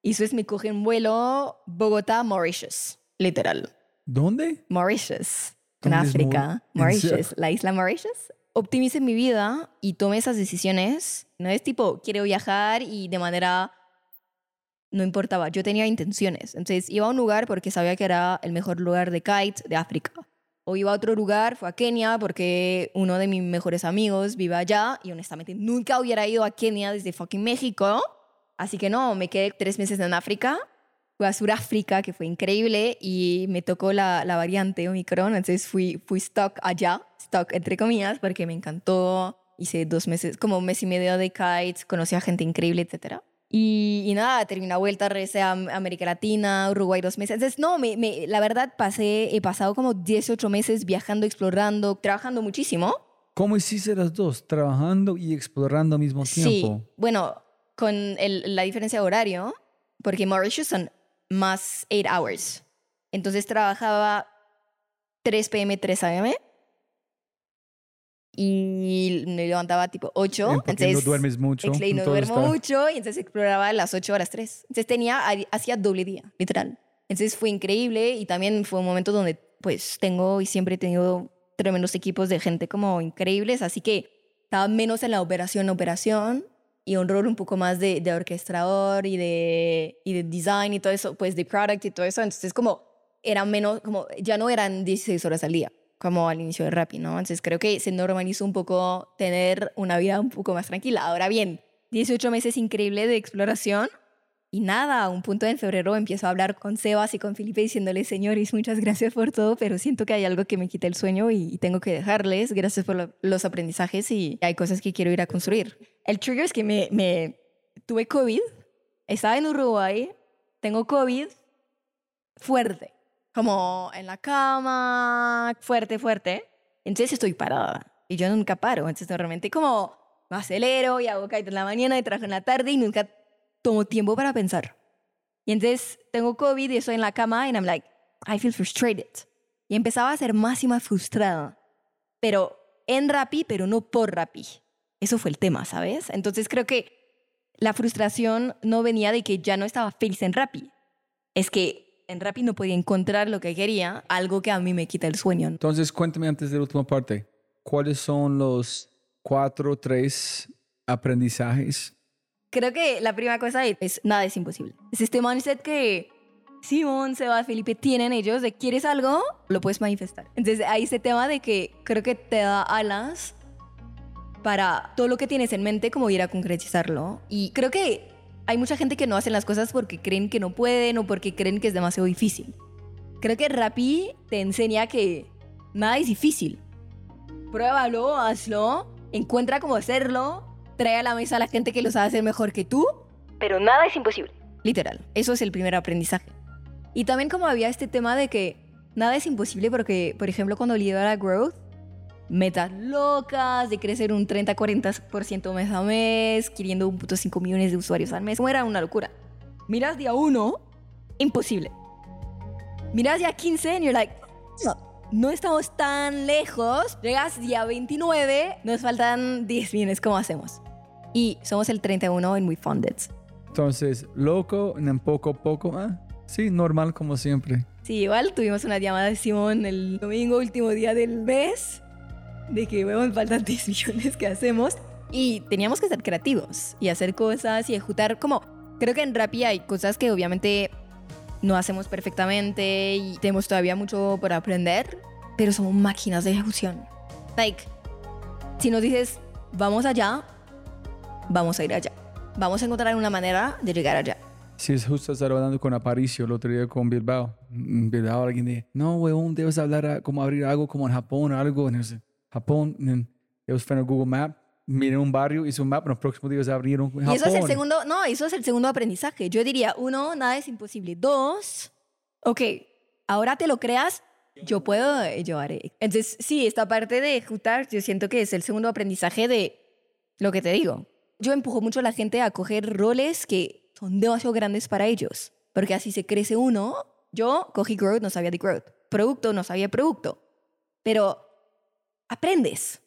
Y después me coge un vuelo Bogotá-Mauritius, literal. ¿Dónde? Mauritius, en ¿Dónde es África. En serio? Mauritius, la isla Mauritius. Optimice mi vida y tome esas decisiones. No es tipo, quiero viajar y de manera... No importaba, yo tenía intenciones. Entonces iba a un lugar porque sabía que era el mejor lugar de kite de África. O iba a otro lugar, fue a Kenia porque uno de mis mejores amigos vive allá y honestamente nunca hubiera ido a Kenia desde fucking México. Así que no, me quedé tres meses en África fui a Sudáfrica, que fue increíble, y me tocó la, la variante Omicron, entonces fui, fui stock allá, stock entre comillas, porque me encantó. Hice dos meses, como un mes y medio de kites, conocí a gente increíble, etc. Y, y nada, terminé la vuelta, regresé a América Latina, Uruguay dos meses. Entonces, no, me, me- la verdad pasé, he pasado como 18 meses viajando, explorando, trabajando muchísimo. ¿Cómo hiciste las dos? Trabajando y explorando al mismo tiempo. Sí, bueno, con el- la diferencia de horario, porque Mauritius son más 8 hours. Entonces trabajaba 3 pm, 3 am. Y me levantaba tipo 8. Eh, porque entonces, no duermes mucho. No entonces duermo está- mucho y entonces exploraba a las 8 horas 3. Entonces tenía, hacía doble día, literal. Entonces fue increíble y también fue un momento donde pues tengo y siempre he tenido tremendos equipos de gente como increíbles, así que estaba menos en la operación operación y un rol un poco más de, de orquestador y de, y de design y todo eso, pues de product y todo eso. Entonces como era menos, como ya no eran 16 horas al día como al inicio de Rappi, ¿no? Entonces creo que se normalizó un poco tener una vida un poco más tranquila. Ahora bien, 18 meses increíble de exploración y nada, a un punto en febrero empiezo a hablar con Sebas y con Felipe diciéndoles, señores, muchas gracias por todo, pero siento que hay algo que me quita el sueño y, tengo que dejarles. Gracias por lo- los aprendizajes y hay cosas que quiero ir a construir. El trigger es que me, me tuve COVID, estaba en Uruguay, tengo COVID fuerte, como en la cama, fuerte, fuerte. Entonces estoy parada y yo nunca paro. Entonces normalmente como me acelero y hago kite en la mañana y trabajo en la tarde y nunca tomo tiempo para pensar. Y entonces tengo COVID y estoy en la cama and I'm like, I feel frustrated. Y empezaba a ser más y más frustrada. Pero en Rappi, pero no por Rappi. Eso fue el tema, ¿sabes? Entonces creo que la frustración no venía de que ya no estaba feliz en Rappi. Es que en Rappi no podía encontrar lo que quería, algo que a mí me quita el sueño. Entonces, cuéntame antes de la última parte. ¿Cuáles son los cuatro, tres aprendizajes? Creo que la primera cosa es, nada es imposible. Es este mindset que Simón, Seba, Felipe tienen ellos de quieres algo, lo puedes manifestar. Entonces hay este tema de que creo que te da alas para todo lo que tienes en mente, como ir a concretizarlo. Y creo que hay mucha gente que no hace las cosas porque creen que no pueden o porque creen que es demasiado difícil. Creo que Rappi te enseña que nada es difícil. Pruébalo, hazlo, encuentra cómo hacerlo, trae a la mesa a la gente que lo sabe hacer mejor que tú. Pero nada es imposible. Literal, eso es el primer aprendizaje. Y también como había este tema de que nada es imposible porque, por ejemplo, cuando lidera Growth, metas locas de crecer un 30-40% mes a mes, queriendo 1.5 millones de usuarios al mes, como era una locura. Miras día 1, imposible. Miras día 15 and you're like, no, no estamos tan lejos. Llegas día 29, nos faltan 10 millones, ¿cómo hacemos? Y somos el 31 en We Funded. Entonces, loco, en poco a poco. Ah, sí, normal como siempre. Sí, igual tuvimos una llamada de Simón el domingo, último día del mes, de que, weón, faltan 10 millones que hacemos. Y teníamos que ser creativos y hacer cosas y ejecutar como... Creo que en Rappi hay cosas que obviamente no hacemos perfectamente y tenemos todavía mucho por aprender, pero somos máquinas de ejecución. Like, si nos dices, vamos allá, vamos a ir allá. Vamos a encontrar una manera de llegar allá. Si es justo estar hablando con Aparicio el otro día con Bilbao. En Bilbao alguien dice, no, weón, debes hablar a- como abrir algo como en Japón o algo. En ese- Japón, en, ellos fueron a Google Map, miren un barrio, hizo un mapa, en los próximos días abrieron en Japón. Y eso es el segundo, no, eso es el segundo aprendizaje. Yo diría, uno, nada es imposible. Dos, ok, ahora te lo creas, Yo puedo, yo haré. Entonces, sí, esta parte de ejecutar, yo siento que es el segundo aprendizaje de lo que te digo. Yo empujo mucho a la gente a coger roles que son demasiado grandes para ellos, porque así se crece uno. Yo cogí growth, no sabía de growth. Producto, no sabía producto. Pero aprendes.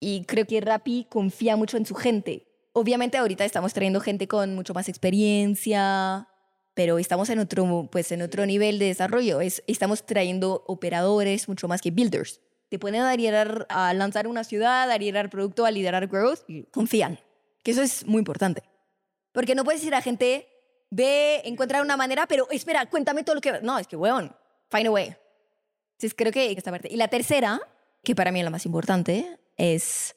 Y creo que Rappi confía mucho en su gente. Obviamente ahorita estamos trayendo gente con mucho más experiencia, pero estamos en otro, pues, en otro nivel de desarrollo. Es, estamos trayendo operadores mucho más que builders. Te pueden liderar a lanzar una ciudad, a liderar producto, a liderar growth y confían. Que eso es muy importante. Porque no puedes decir a gente, ve, encuentra una manera, pero espera, cuéntame todo lo que... No, es que, weón, find a way. Entonces creo que esta parte. Y la tercera, que para mí es la más importante, es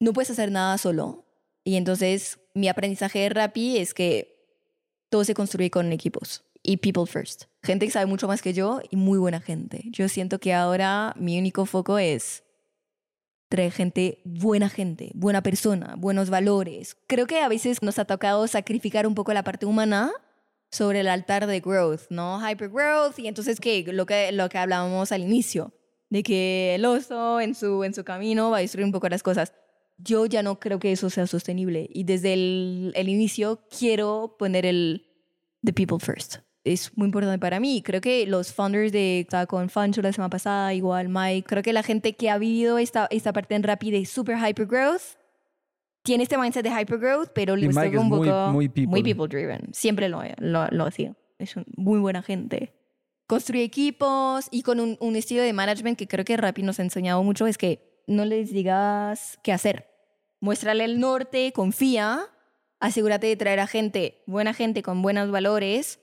no puedes hacer nada solo. Y entonces mi aprendizaje de Rappi es que todo se construye con equipos y people first. Gente que sabe mucho más que yo y muy buena gente. Yo siento que ahora mi único foco es traer gente, buena gente, buena persona, buenos valores. Creo que a veces nos ha tocado sacrificar un poco la parte humana sobre el altar de growth, ¿no? Hyper growth y entonces que lo que lo que hablábamos al inicio, de que el oso en su en su camino va a destruir un poco las cosas yo ya no creo que eso sea sostenible. Y desde el, el, inicio quiero poner el the people first. Es muy importante para mí. Creo que los founders de, estaba con Fancho la semana pasada, igual Mike, creo que la gente que ha vivido esta, esta parte en rápida y super hyper growth, tiene este mindset de hyper growth, pero es un muy, poco muy people. muy people driven. Siempre lo, lo, lo hacía. Es un, muy buena gente. Construye equipos y con un, un estilo de management que creo que Rappi nos ha enseñado mucho es que no les digas qué hacer. Muéstrale el norte, confía, asegúrate de traer a gente, buena gente con buenos valores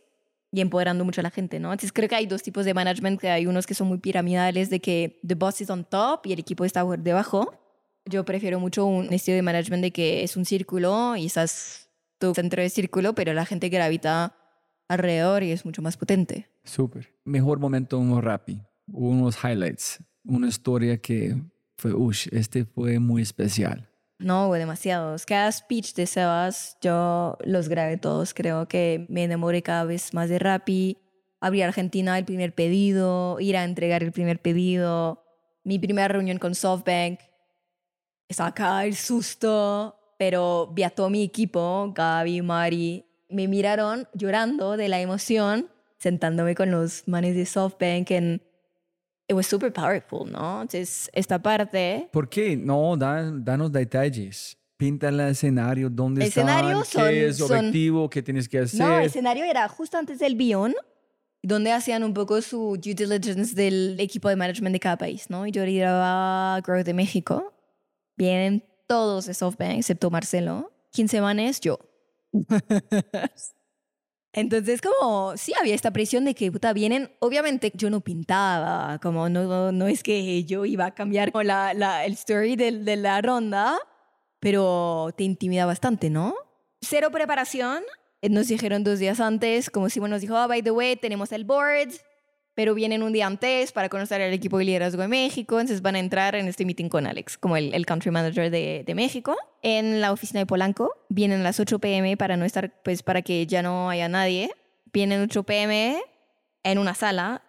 y empoderando mucho a la gente, ¿no? Entonces creo que hay dos tipos de management, que hay unos que son muy piramidales, de que the boss is on top y el equipo está debajo. Yo prefiero mucho un estilo de management de que es un círculo y estás tu centro de círculo, pero la gente gravita alrededor y es mucho más potente. Súper. Mejor momento un Rappi, unos highlights, una historia que fue, uff, este fue muy especial. No, demasiados. Cada speech de Sebas, yo los grabé todos. Creo que me enamoré cada vez más de Rappi. Abrir Argentina el primer pedido, ir a entregar el primer pedido. Mi primera reunión con SoftBank. Estaba acá el susto, pero vi a todo mi equipo, Gaby, Mari. Me miraron llorando de la emoción, sentándome con los manes de SoftBank en it was super powerful, ¿no? Entonces, esta parte... ¿Por qué? No, dan, danos detalles. Pinta el escenario, dónde escenario están, qué es son, objetivo, qué tienes que hacer. No, el escenario era justo antes del Bion, donde hacían un poco su due diligence del equipo de management de cada país, ¿no? Y yo lideraba Growth de México. Vienen todos de SoftBank, excepto Marcelo. 15 manes, yo. Entonces, como, sí había esta presión de que, puta, vienen, obviamente yo no pintaba, como no, no es que yo iba a cambiar la, la, el story de, de la ronda, pero te intimida bastante, ¿no? Cero preparación, nos dijeron dos días antes, como si nos dijo, oh, by the way, tenemos el board, pero vienen un día antes para conocer al equipo de liderazgo de México, entonces van a entrar en este meeting con Alex, como el, el country manager de, de, México, en la oficina de Polanco. Vienen a las 8 pm para no estar, pues para que ya no haya nadie. Vienen 8 pm en una sala,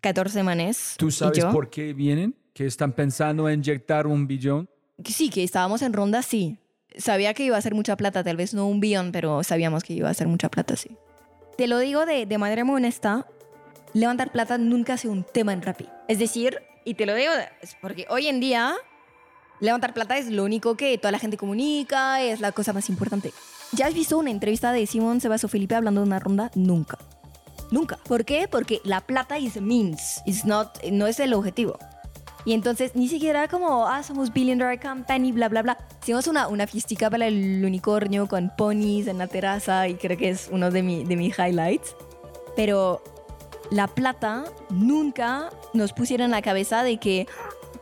14 manes. ¿Tú sabes por qué vienen? ¿Que están pensando en inyectar un billón? Sí, que estábamos en ronda, sí. Sabía que iba a ser mucha plata, tal vez no un billón, pero sabíamos que iba a ser mucha plata, sí. Te lo digo de, de manera muy honesta, levantar plata nunca ha un tema en Rappi. Es decir, y te lo digo porque hoy en día levantar plata es lo único que toda la gente comunica, es la cosa más importante. ¿Ya has visto una entrevista de Simón Sebastián Felipe hablando de una ronda? Nunca. Nunca. ¿Por qué? Porque la plata is means, it's not, no es el objetivo. Y entonces ni siquiera como, ah, somos billion dollar company, bla, bla, bla. Hicimos una, una fiestica para el unicornio con ponis en la terraza y creo que es uno de, mi, de mis highlights. Pero la plata nunca nos pusieron en la cabeza de que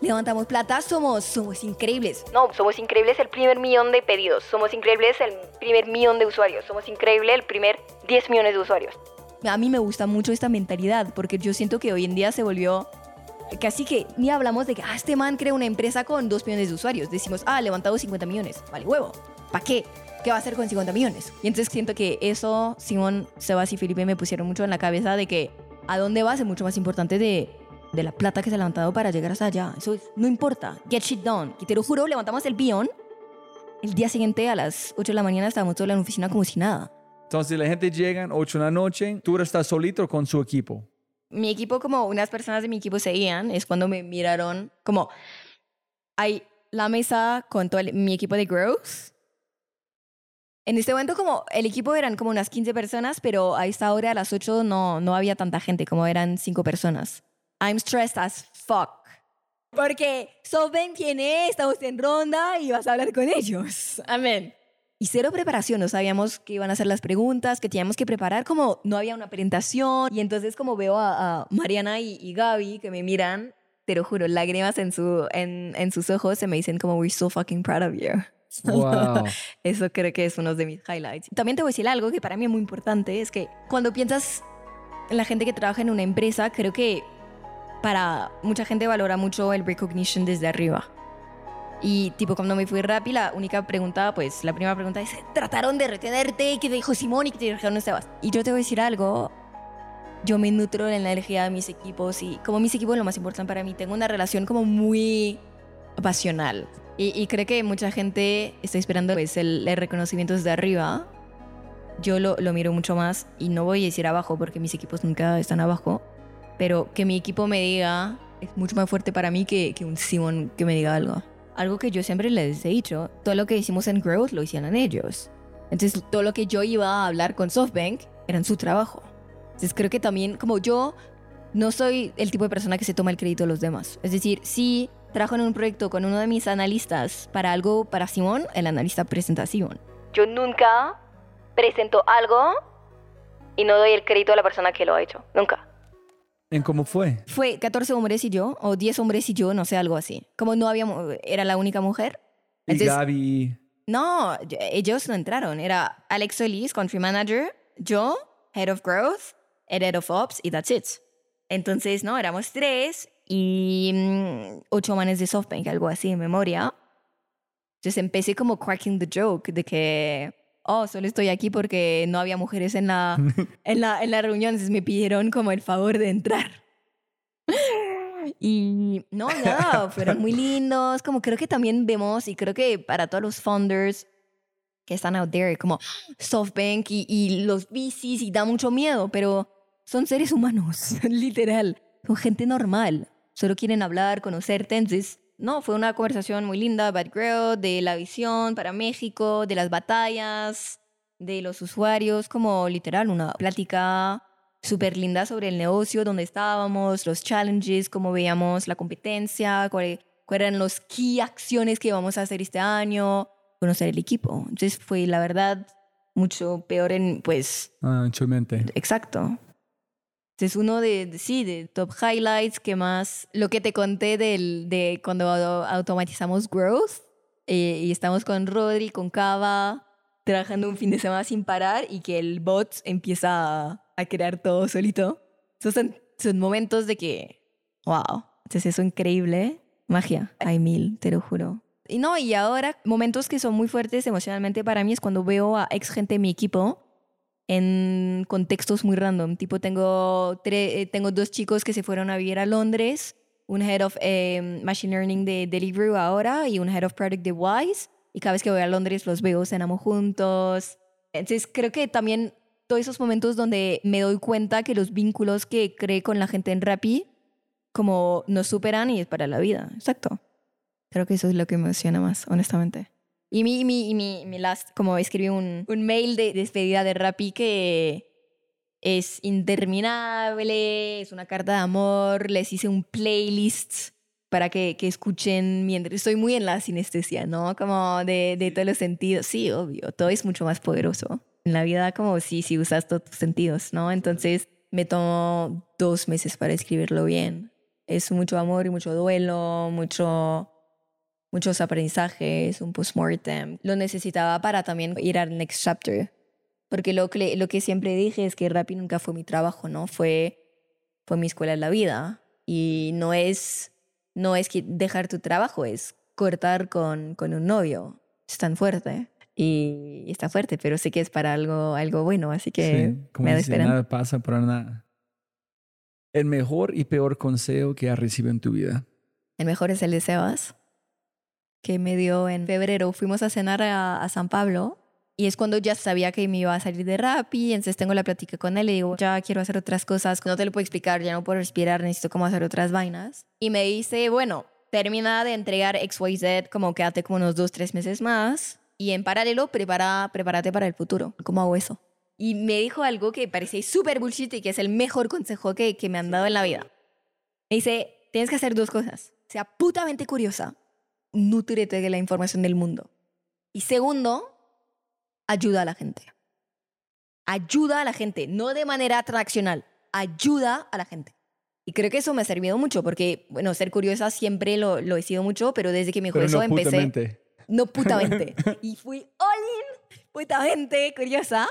levantamos plata, somos, somos increíbles. No, somos increíbles el primer millón de pedidos, somos increíbles el primer millón de usuarios, somos increíbles el primer 10 millones de usuarios. A mí me gusta mucho esta mentalidad porque yo siento que hoy en día se volvió casi que ni hablamos de que ah, este man crea una empresa con 2 millones de usuarios. Decimos, ah, levantado 50 millones, vale huevo, ¿para qué? ¿Qué va a hacer con 50 millones? Y entonces siento que eso Simón, Sebas y Felipe me pusieron mucho en la cabeza de que a dónde vas es mucho más importante de, de la plata que se ha levantado para llegar hasta allá. Eso es- no importa. Get shit done. Y te lo juro, levantamos el guion. El día siguiente a las 8 de la mañana estábamos todos en la oficina como si nada. Entonces la gente llega 8 de la noche, tú estás solito con su equipo. mi equipo, como unas personas de mi equipo seguían, es cuando me miraron como hay la mesa con todo el- mi equipo de growth. En este momento como el equipo eran como unas 15 personas, pero a esta hora a las 8 no, no había tanta gente, como eran 5 personas. I'm stressed as fuck. Porque SoftBank tiene, estamos en ronda y vas a hablar con ellos. Amén. Y cero preparación, no sabíamos que iban a hacer las preguntas, que teníamos que preparar, como no había una presentación. Y entonces como veo a, a Mariana y, y Gaby que me miran, te lo juro, lágrimas en, su, en, en sus ojos se me dicen como, we're so fucking proud of you. Wow. Eso creo que es uno de mis highlights. También te voy a decir algo que para mí es muy importante, es que cuando piensas en la gente que trabaja en una empresa, creo que para mucha gente valora mucho el recognition desde arriba. Y tipo, cuando me fui Rappi, la única pregunta, pues la primera pregunta es, ¿trataron de retenerte? ¿Qué te dijo Simón y qué te dijeron Sebas? Y yo te voy a decir algo, yo me nutro en la energía de mis equipos y como mis equipos es lo más importante para mí, tengo una relación como muy pasional. Y, y creo que mucha gente está esperando pues, el, el reconocimiento desde arriba. Yo lo, lo miro mucho más y no voy a decir abajo porque mis equipos nunca están abajo, pero que mi equipo me diga es mucho más fuerte para mí que, que un Simón que me diga algo. Algo que yo siempre les he dicho, todo lo que hicimos en Growth lo hicieron ellos. Entonces todo lo que yo iba a hablar con SoftBank era en su trabajo. Entonces creo que también como yo no soy el tipo de persona que se toma el crédito de los demás. Es decir, si trabajo en un proyecto con uno de mis analistas para algo para Simón, el analista presenta a Simón. Yo nunca presento algo y no doy el crédito a la persona que lo ha hecho. Nunca. ¿En cómo fue? Fue 14 hombres y yo, o 10 hombres y yo, no sé, algo así. Como no había, era la única mujer. Y Entonces- Gaby. No, ellos no entraron. Era Alex Solis, Country Manager, yo, Head of Growth, Head of Ops y that's it. Entonces, no, éramos tres y mm, ocho manes de SoftBank, algo así en memoria. Entonces empecé como cracking the joke de que, oh, solo estoy aquí porque no había mujeres en la, en la, en la reunión, entonces me pidieron como el favor de entrar. Y no, nada, fueron muy lindos. Como creo que también vemos, y creo que para todos los founders que están out there, como SoftBank y, y los VCs, y da mucho miedo, pero son seres humanos, literal. Son gente normal. Solo quieren hablar, conocerte. Entonces, no, fue una conversación muy linda, Bad Growth, de la visión para México, de las batallas, de los usuarios, como literal, una plática súper linda sobre el negocio, donde estábamos, los challenges, cómo veíamos la competencia, cuáles eran los key acciones que íbamos a hacer este año, conocer el equipo. Entonces fue, la verdad, mucho peor en, pues, Ah, en su mente. exacto. Es uno de, de- sí, de top highlights que más, lo que te conté del, de cuando au- automatizamos Growth eh, y estamos con Rodri, con Cava, trabajando un fin de semana sin parar y que el bot empieza a, a crear todo solito. Esos son, son momentos de que, wow, entonces eso increíble, magia, hay mil, te lo juro. Y no, y ahora momentos que son muy fuertes emocionalmente para mí es cuando veo a ex gente de mi equipo en contextos muy random. Tipo, tengo, eh, tengo dos chicos que se fueron a vivir a Londres, un head of eh, machine learning de Deliveroo ahora y un head of product de Wise. Y cada vez que voy a Londres los veo, cenamos juntos. Entonces, creo que también todos esos momentos donde me doy cuenta que los vínculos que creé con la gente en Rappi como nos superan y es para la vida. Exacto. Creo que eso es lo que me emociona más, honestamente. Y mi, mi, mi, mi last, como escribí un, un mail de despedida de Rappi que es interminable, es una carta de amor, les hice un playlist para que, que escuchen mientras estoy muy en la sinestesia, ¿no? Como de, de todos los sentidos. Sí, obvio, todo es mucho más poderoso. En la vida como si, si usas todos tus sentidos, ¿no? Entonces me tomó dos meses para escribirlo bien. Es mucho amor y mucho duelo, mucho muchos aprendizajes, un postmortem. Lo necesitaba para también ir al next chapter. Porque lo que, lo que siempre dije es que Rappi nunca fue mi trabajo, ¿no? Fue, fue mi escuela en la vida. Y no es, no es que dejar tu trabajo, es cortar con, con un novio. Es tan fuerte. Y está fuerte, pero sé que es para algo, algo bueno, así que Sí, como me da dice, nada pasa por nada. El mejor y peor consejo que has recibido en tu vida. El mejor es el de Sebas, que me dio en febrero. Fuimos a cenar a, San Pablo y es cuando ya sabía que me iba a salir de Rappi. Entonces tengo la plática con él y digo, ya quiero hacer otras cosas. No te lo puedo explicar, ya no puedo respirar, necesito cómo hacer otras vainas. Y me dice, bueno, termina de entregar XYZ, como quédate como unos dos, tres meses más. Y en paralelo, prepara, prepárate para el futuro. ¿Cómo hago eso? Y me dijo algo que parece súper bullshit y que es el mejor consejo que, que me han dado en la vida. Me dice, tienes que hacer dos cosas. Sea putamente curiosa, nutrete de la información del mundo. Y segundo, ayuda a la gente. Ayuda a la gente, no de manera transaccional, ayuda a la gente. Y creo que eso me ha servido mucho porque, bueno, ser curiosa siempre lo, lo he sido mucho, pero desde que me dijo eso no empecé... putamente. No putamente. y fui all in, putamente curiosa.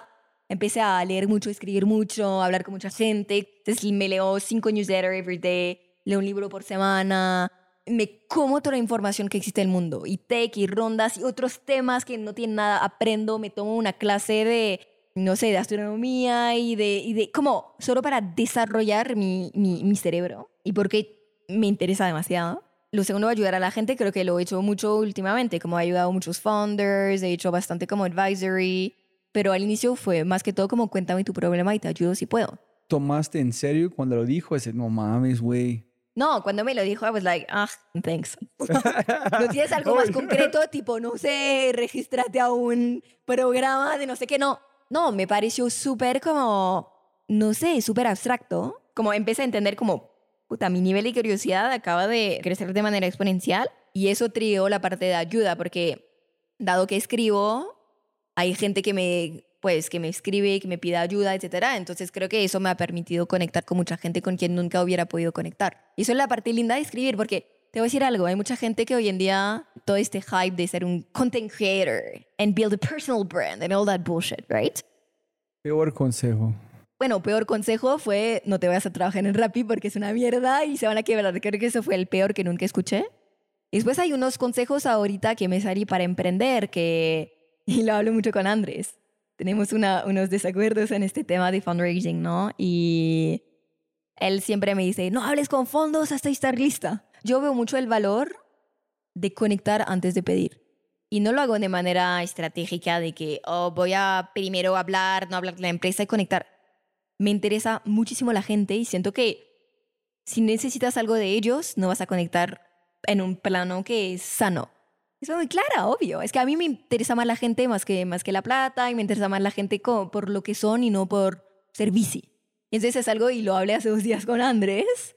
Empecé a leer mucho, escribir mucho, hablar con mucha gente. Entonces me leo cinco newsletters every day, leo un libro por semana. Me como toda la información que existe en el mundo. Y tech, y rondas, y otros temas que no tienen nada. Aprendo, me tomo una clase de, no sé, de astronomía y de, y de como solo para desarrollar mi, mi, mi cerebro. Y porque me interesa demasiado. Lo segundo, ayudar a la gente, creo que lo he hecho mucho últimamente, como he ayudado a muchos founders, he hecho bastante como advisory, pero al inicio fue más que todo como cuéntame tu problema y te ayudo si puedo. ¿Tomaste en serio cuando lo dijo? Ese, no mames, güey. No, cuando me lo dijo, I was like, ah, thanks. ¿No tienes algo más concreto? Tipo, no sé, regístrate a un programa de no sé qué, no. No, me pareció súper como, no sé, súper abstracto. Como empecé a entender como, puta, mi nivel de curiosidad acaba de crecer de manera exponencial y eso trió la parte de ayuda porque dado que escribo, hay gente que me pues que me escribe, que me pide ayuda, etcétera. Entonces creo que eso me ha permitido conectar con mucha gente con quien nunca hubiera podido conectar. Y eso es la parte linda de escribir porque te voy a decir algo, hay mucha gente que hoy en día todo este hype de ser un content creator and build a personal brand and all that bullshit, right? Peor consejo. Bueno, peor consejo fue no te vayas a trabajar en Rappi porque es una mierda y se van a quebrar. Creo que eso fue el peor que nunca escuché. Y después hay unos consejos ahorita que me salí para emprender que, y lo hablo mucho con Andrés, tenemos una, unos desacuerdos en este tema de fundraising, ¿no? Y él siempre me dice, no hables con fondos hasta estar lista. Yo veo mucho el valor de conectar antes de pedir. Y no lo hago de manera estratégica de que oh, voy a primero hablar, no hablar de la empresa y conectar. Me interesa muchísimo la gente y siento que si necesitas algo de ellos, no vas a conectar en un plano que es sano. Es muy clara, obvio. Es que a mí me interesa más la gente más que, más que la plata y me interesa más la gente como por lo que son y no por ser bici. Entonces es algo, y lo hablé hace dos días con Andrés,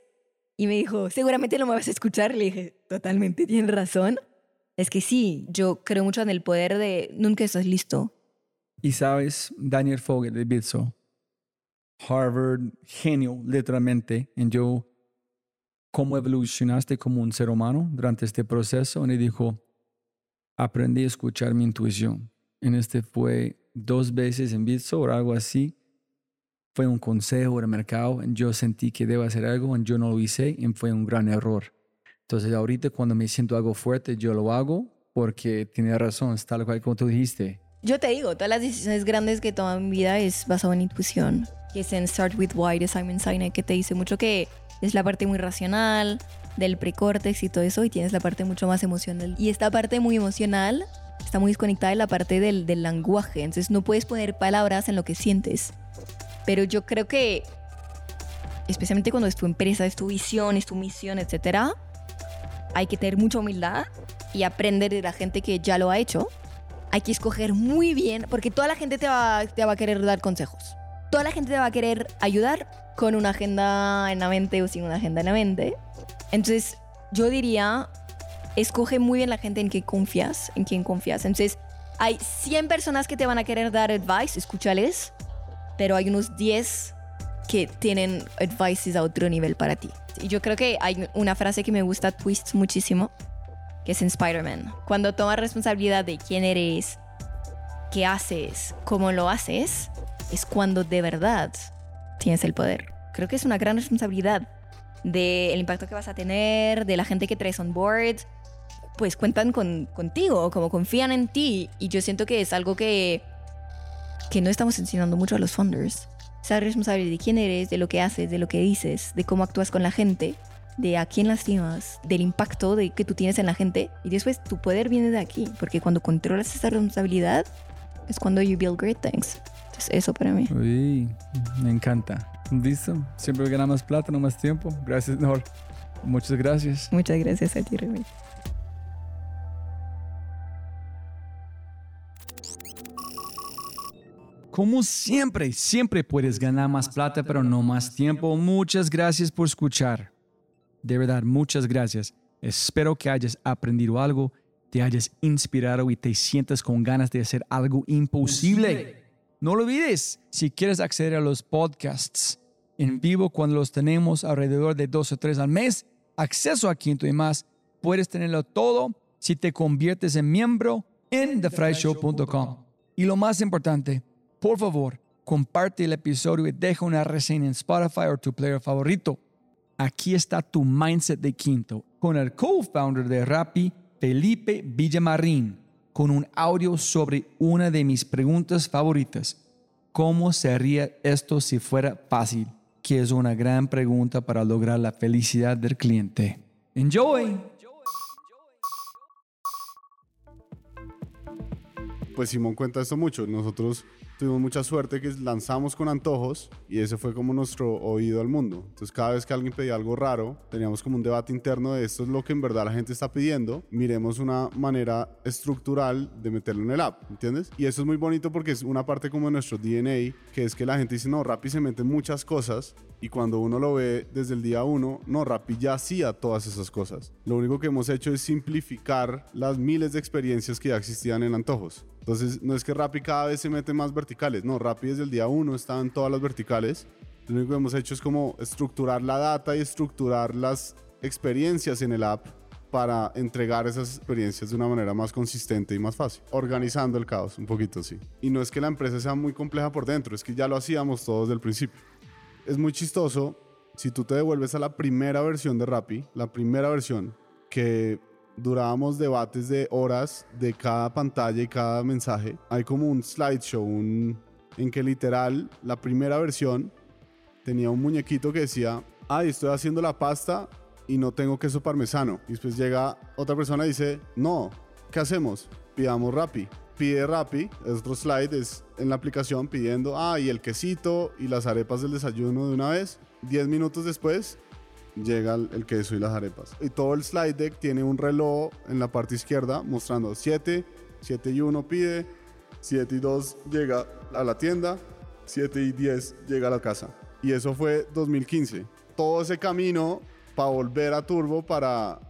y me dijo, seguramente no me vas a escuchar. Le dije, totalmente, tienes razón. Es que sí, yo creo mucho en el poder de nunca estás listo. Y sabes, Daniel Fogel de Bitso, Harvard, genio, literalmente, en yo, cómo evolucionaste como un ser humano durante este proceso, y dijo, aprendí a escuchar mi intuición. En este fue dos veces en Bitso algo así. Fue un consejo del mercado, yo sentí que debo hacer algo, y yo no lo hice, y fue un gran error. Entonces ahorita cuando me siento algo fuerte, yo lo hago porque tiene razón, es tal cual como tú dijiste. Yo te digo, todas las decisiones grandes que tomo en vida es basado en intuición. Que es en Start With Why de Simon Sinek, que te dice mucho que es la parte muy racional del precórtex y todo eso, y tienes la parte mucho más emocional. Y esta parte muy emocional está muy desconectada de la parte del, del lenguaje, entonces no puedes poner palabras en lo que sientes. Pero yo creo que, especialmente cuando es tu empresa, es tu visión, es tu misión, etcétera, hay que tener mucha humildad y aprender de la gente que ya lo ha hecho. Hay que escoger muy bien, porque toda la gente te va, te va a querer dar consejos. Toda la gente te va a querer ayudar con una agenda en la mente o sin una agenda en la mente. Entonces, yo diría, escoge muy bien la gente en que confías, en quien confías. Entonces, hay 100 personas que te van a querer dar advice, escúchales, pero hay unos 10 que tienen advices a otro nivel para ti. Y yo creo que hay una frase que me gusta twist muchísimo, que es en Spider-Man. Cuando tomas responsabilidad de quién eres, qué haces, cómo lo haces, es cuando de verdad tienes el poder. Creo que es una gran responsabilidad del impacto que vas a tener, de la gente que traes on board. Pues cuentan con, contigo, como confían en ti. Y yo siento que es algo que, que no estamos enseñando mucho a los funders. Ser responsable de quién eres, de lo que haces, de lo que dices, de cómo actúas con la gente, de a quién lastimas, del impacto de, que tú tienes en la gente. Y después tu poder viene de aquí, porque cuando controlas esa responsabilidad es cuando you build great things. Entonces eso para mí. Uy, me encanta. ¿Listo? Siempre ganamos más plata, no más tiempo. Gracias, Nor. Muchas gracias. Muchas gracias a ti, Remy. Como siempre, siempre puedes ganar más plata, pero no más tiempo. Muchas gracias por escuchar. De verdad, muchas gracias. Espero que hayas aprendido algo, te hayas inspirado y te sientas con ganas de hacer algo imposible. No lo olvides, si quieres acceder a los podcasts en vivo cuando los tenemos alrededor de dos o tres al mes, acceso a Quinto y más, puedes tenerlo todo si te conviertes en miembro en thefryshow.com. Y lo más importante, por favor, comparte el episodio y deja una reseña en Spotify o tu player favorito. Aquí está tu mindset de Quinto con el co-founder de Rappi, Felipe Villamarín, con un audio sobre una de mis preguntas favoritas. ¿Cómo sería esto si fuera fácil? Que es una gran pregunta para lograr la felicidad del cliente. Enjoy! Pues Simón cuenta esto mucho. Nosotros tuvimos mucha suerte que lanzamos con antojos y ese fue como nuestro oído al mundo. Entonces cada vez que alguien pedía algo raro, teníamos como un debate interno de esto es lo que en verdad la gente está pidiendo, miremos una manera estructural de meterlo en el app, ¿entiendes? Y eso es muy bonito porque es una parte como de nuestro DNA, que es que la gente dice, no, Rappi se mete muchas cosas y cuando uno lo ve desde el día uno, no, Rappi ya hacía todas esas cosas. Lo único que hemos hecho es simplificar las miles de experiencias que ya existían en antojos. Entonces, no es que Rappi cada vez se mete más verticales, no, Rappi desde el día uno está en todas las verticales. Lo único que hemos hecho es como estructurar la data y estructurar las experiencias en el app para entregar esas experiencias de una manera más consistente y más fácil. Organizando el caos un poquito, sí. Y no es que la empresa sea muy compleja por dentro, es que ya lo hacíamos todos desde el principio es muy chistoso si tú te devuelves a la primera versión de Rappi, la primera versión que durábamos debates de horas de cada pantalla y cada mensaje. Hay como un slideshow, un, en que literal la primera versión tenía un muñequito que decía, ay, estoy haciendo la pasta y no tengo queso parmesano. Y después llega otra persona y dice, no, ¿qué hacemos? Pidamos Rappi pide Rappi, es otro slide, es en la aplicación pidiendo, ah, y el quesito y las arepas del desayuno de una vez. 10 minutos después llega el, queso y las arepas. Y todo el slide deck tiene un reloj en la parte izquierda mostrando 7, 7 y 1 pide, 7 y 2 llega a la tienda, 7 y 10 llega a la casa. Y eso fue 2015. Todo ese camino para volver a Turbo para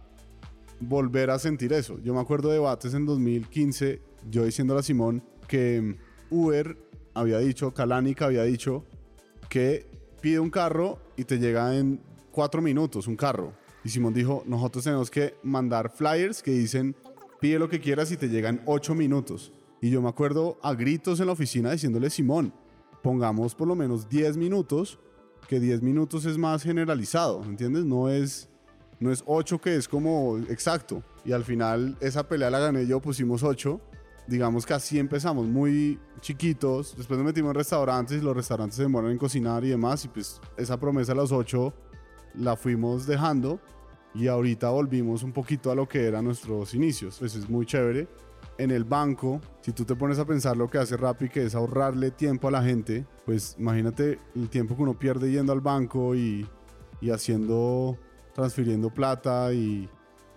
volver a sentir eso. Yo me acuerdo de debates en 2015 yo diciéndole a Simón que Uber había dicho, Kalanick había dicho que pide un carro y te llega en cuatro minutos un carro. Y Simón dijo, nosotros tenemos que mandar flyers que dicen, pide lo que quieras y te llega en ocho minutos. Y yo me acuerdo a gritos en la oficina diciéndole, Simón, pongamos por lo menos 10 minutos, que 10 minutos es más generalizado, ¿entiendes? No es, no es 8 que es como exacto. Y al final esa pelea la gané yo, pusimos 8 digamos que así empezamos, muy chiquitos. Después nos metimos en restaurantes y los restaurantes se demoran en cocinar y demás. Y pues esa promesa a los ocho la fuimos dejando y ahorita volvimos un poquito a lo que eran nuestros inicios. Pues es muy chévere. En el banco, si tú te pones a pensar lo que hace Rappi, que es ahorrarle tiempo a la gente, pues imagínate el tiempo que uno pierde yendo al banco y, y haciendo, transfiriendo plata y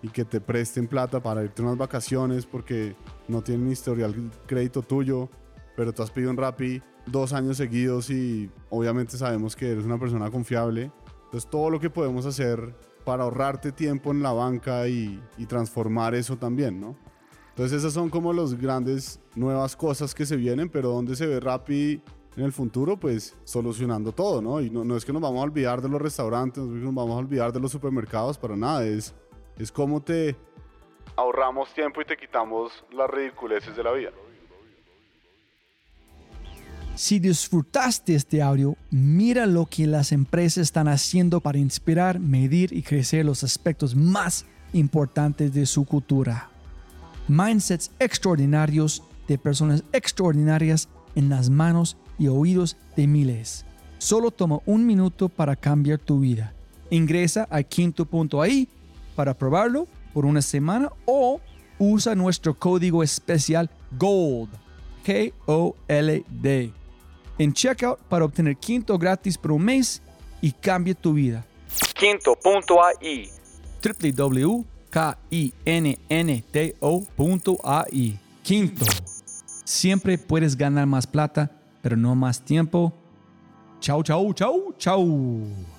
y que te presten plata para irte a unas vacaciones porque no tienen historial crédito tuyo, pero tú has pedido un Rappi dos años seguidos y obviamente sabemos que eres una persona confiable. Entonces todo lo que podemos hacer para ahorrarte tiempo en la banca y, transformar eso también, ¿no? Entonces esas son como las grandes nuevas cosas que se vienen, pero ¿dónde se ve Rappi en el futuro? Pues solucionando todo, ¿no? Y no, es que nos vamos a olvidar de los restaurantes, no es que nos vamos a olvidar de los supermercados, para nada, es es como te ahorramos tiempo y te quitamos las ridiculeces de la vida. Si disfrutaste este audio, mira lo que las empresas están haciendo para inspirar, medir y crecer los aspectos más importantes de su cultura. Mindsets extraordinarios de personas extraordinarias en las manos y oídos de miles. Solo toma un minuto para cambiar tu vida. Ingresa a quinto.ai para probarlo por una semana o usa nuestro código especial GOLD, K-O-L-D, en checkout para obtener quinto gratis por un mes y cambie tu vida. Quinto.ai. www.kinnto.ai. Quinto. Siempre puedes ganar más plata, pero no más tiempo. Chau, chau, chau, chau.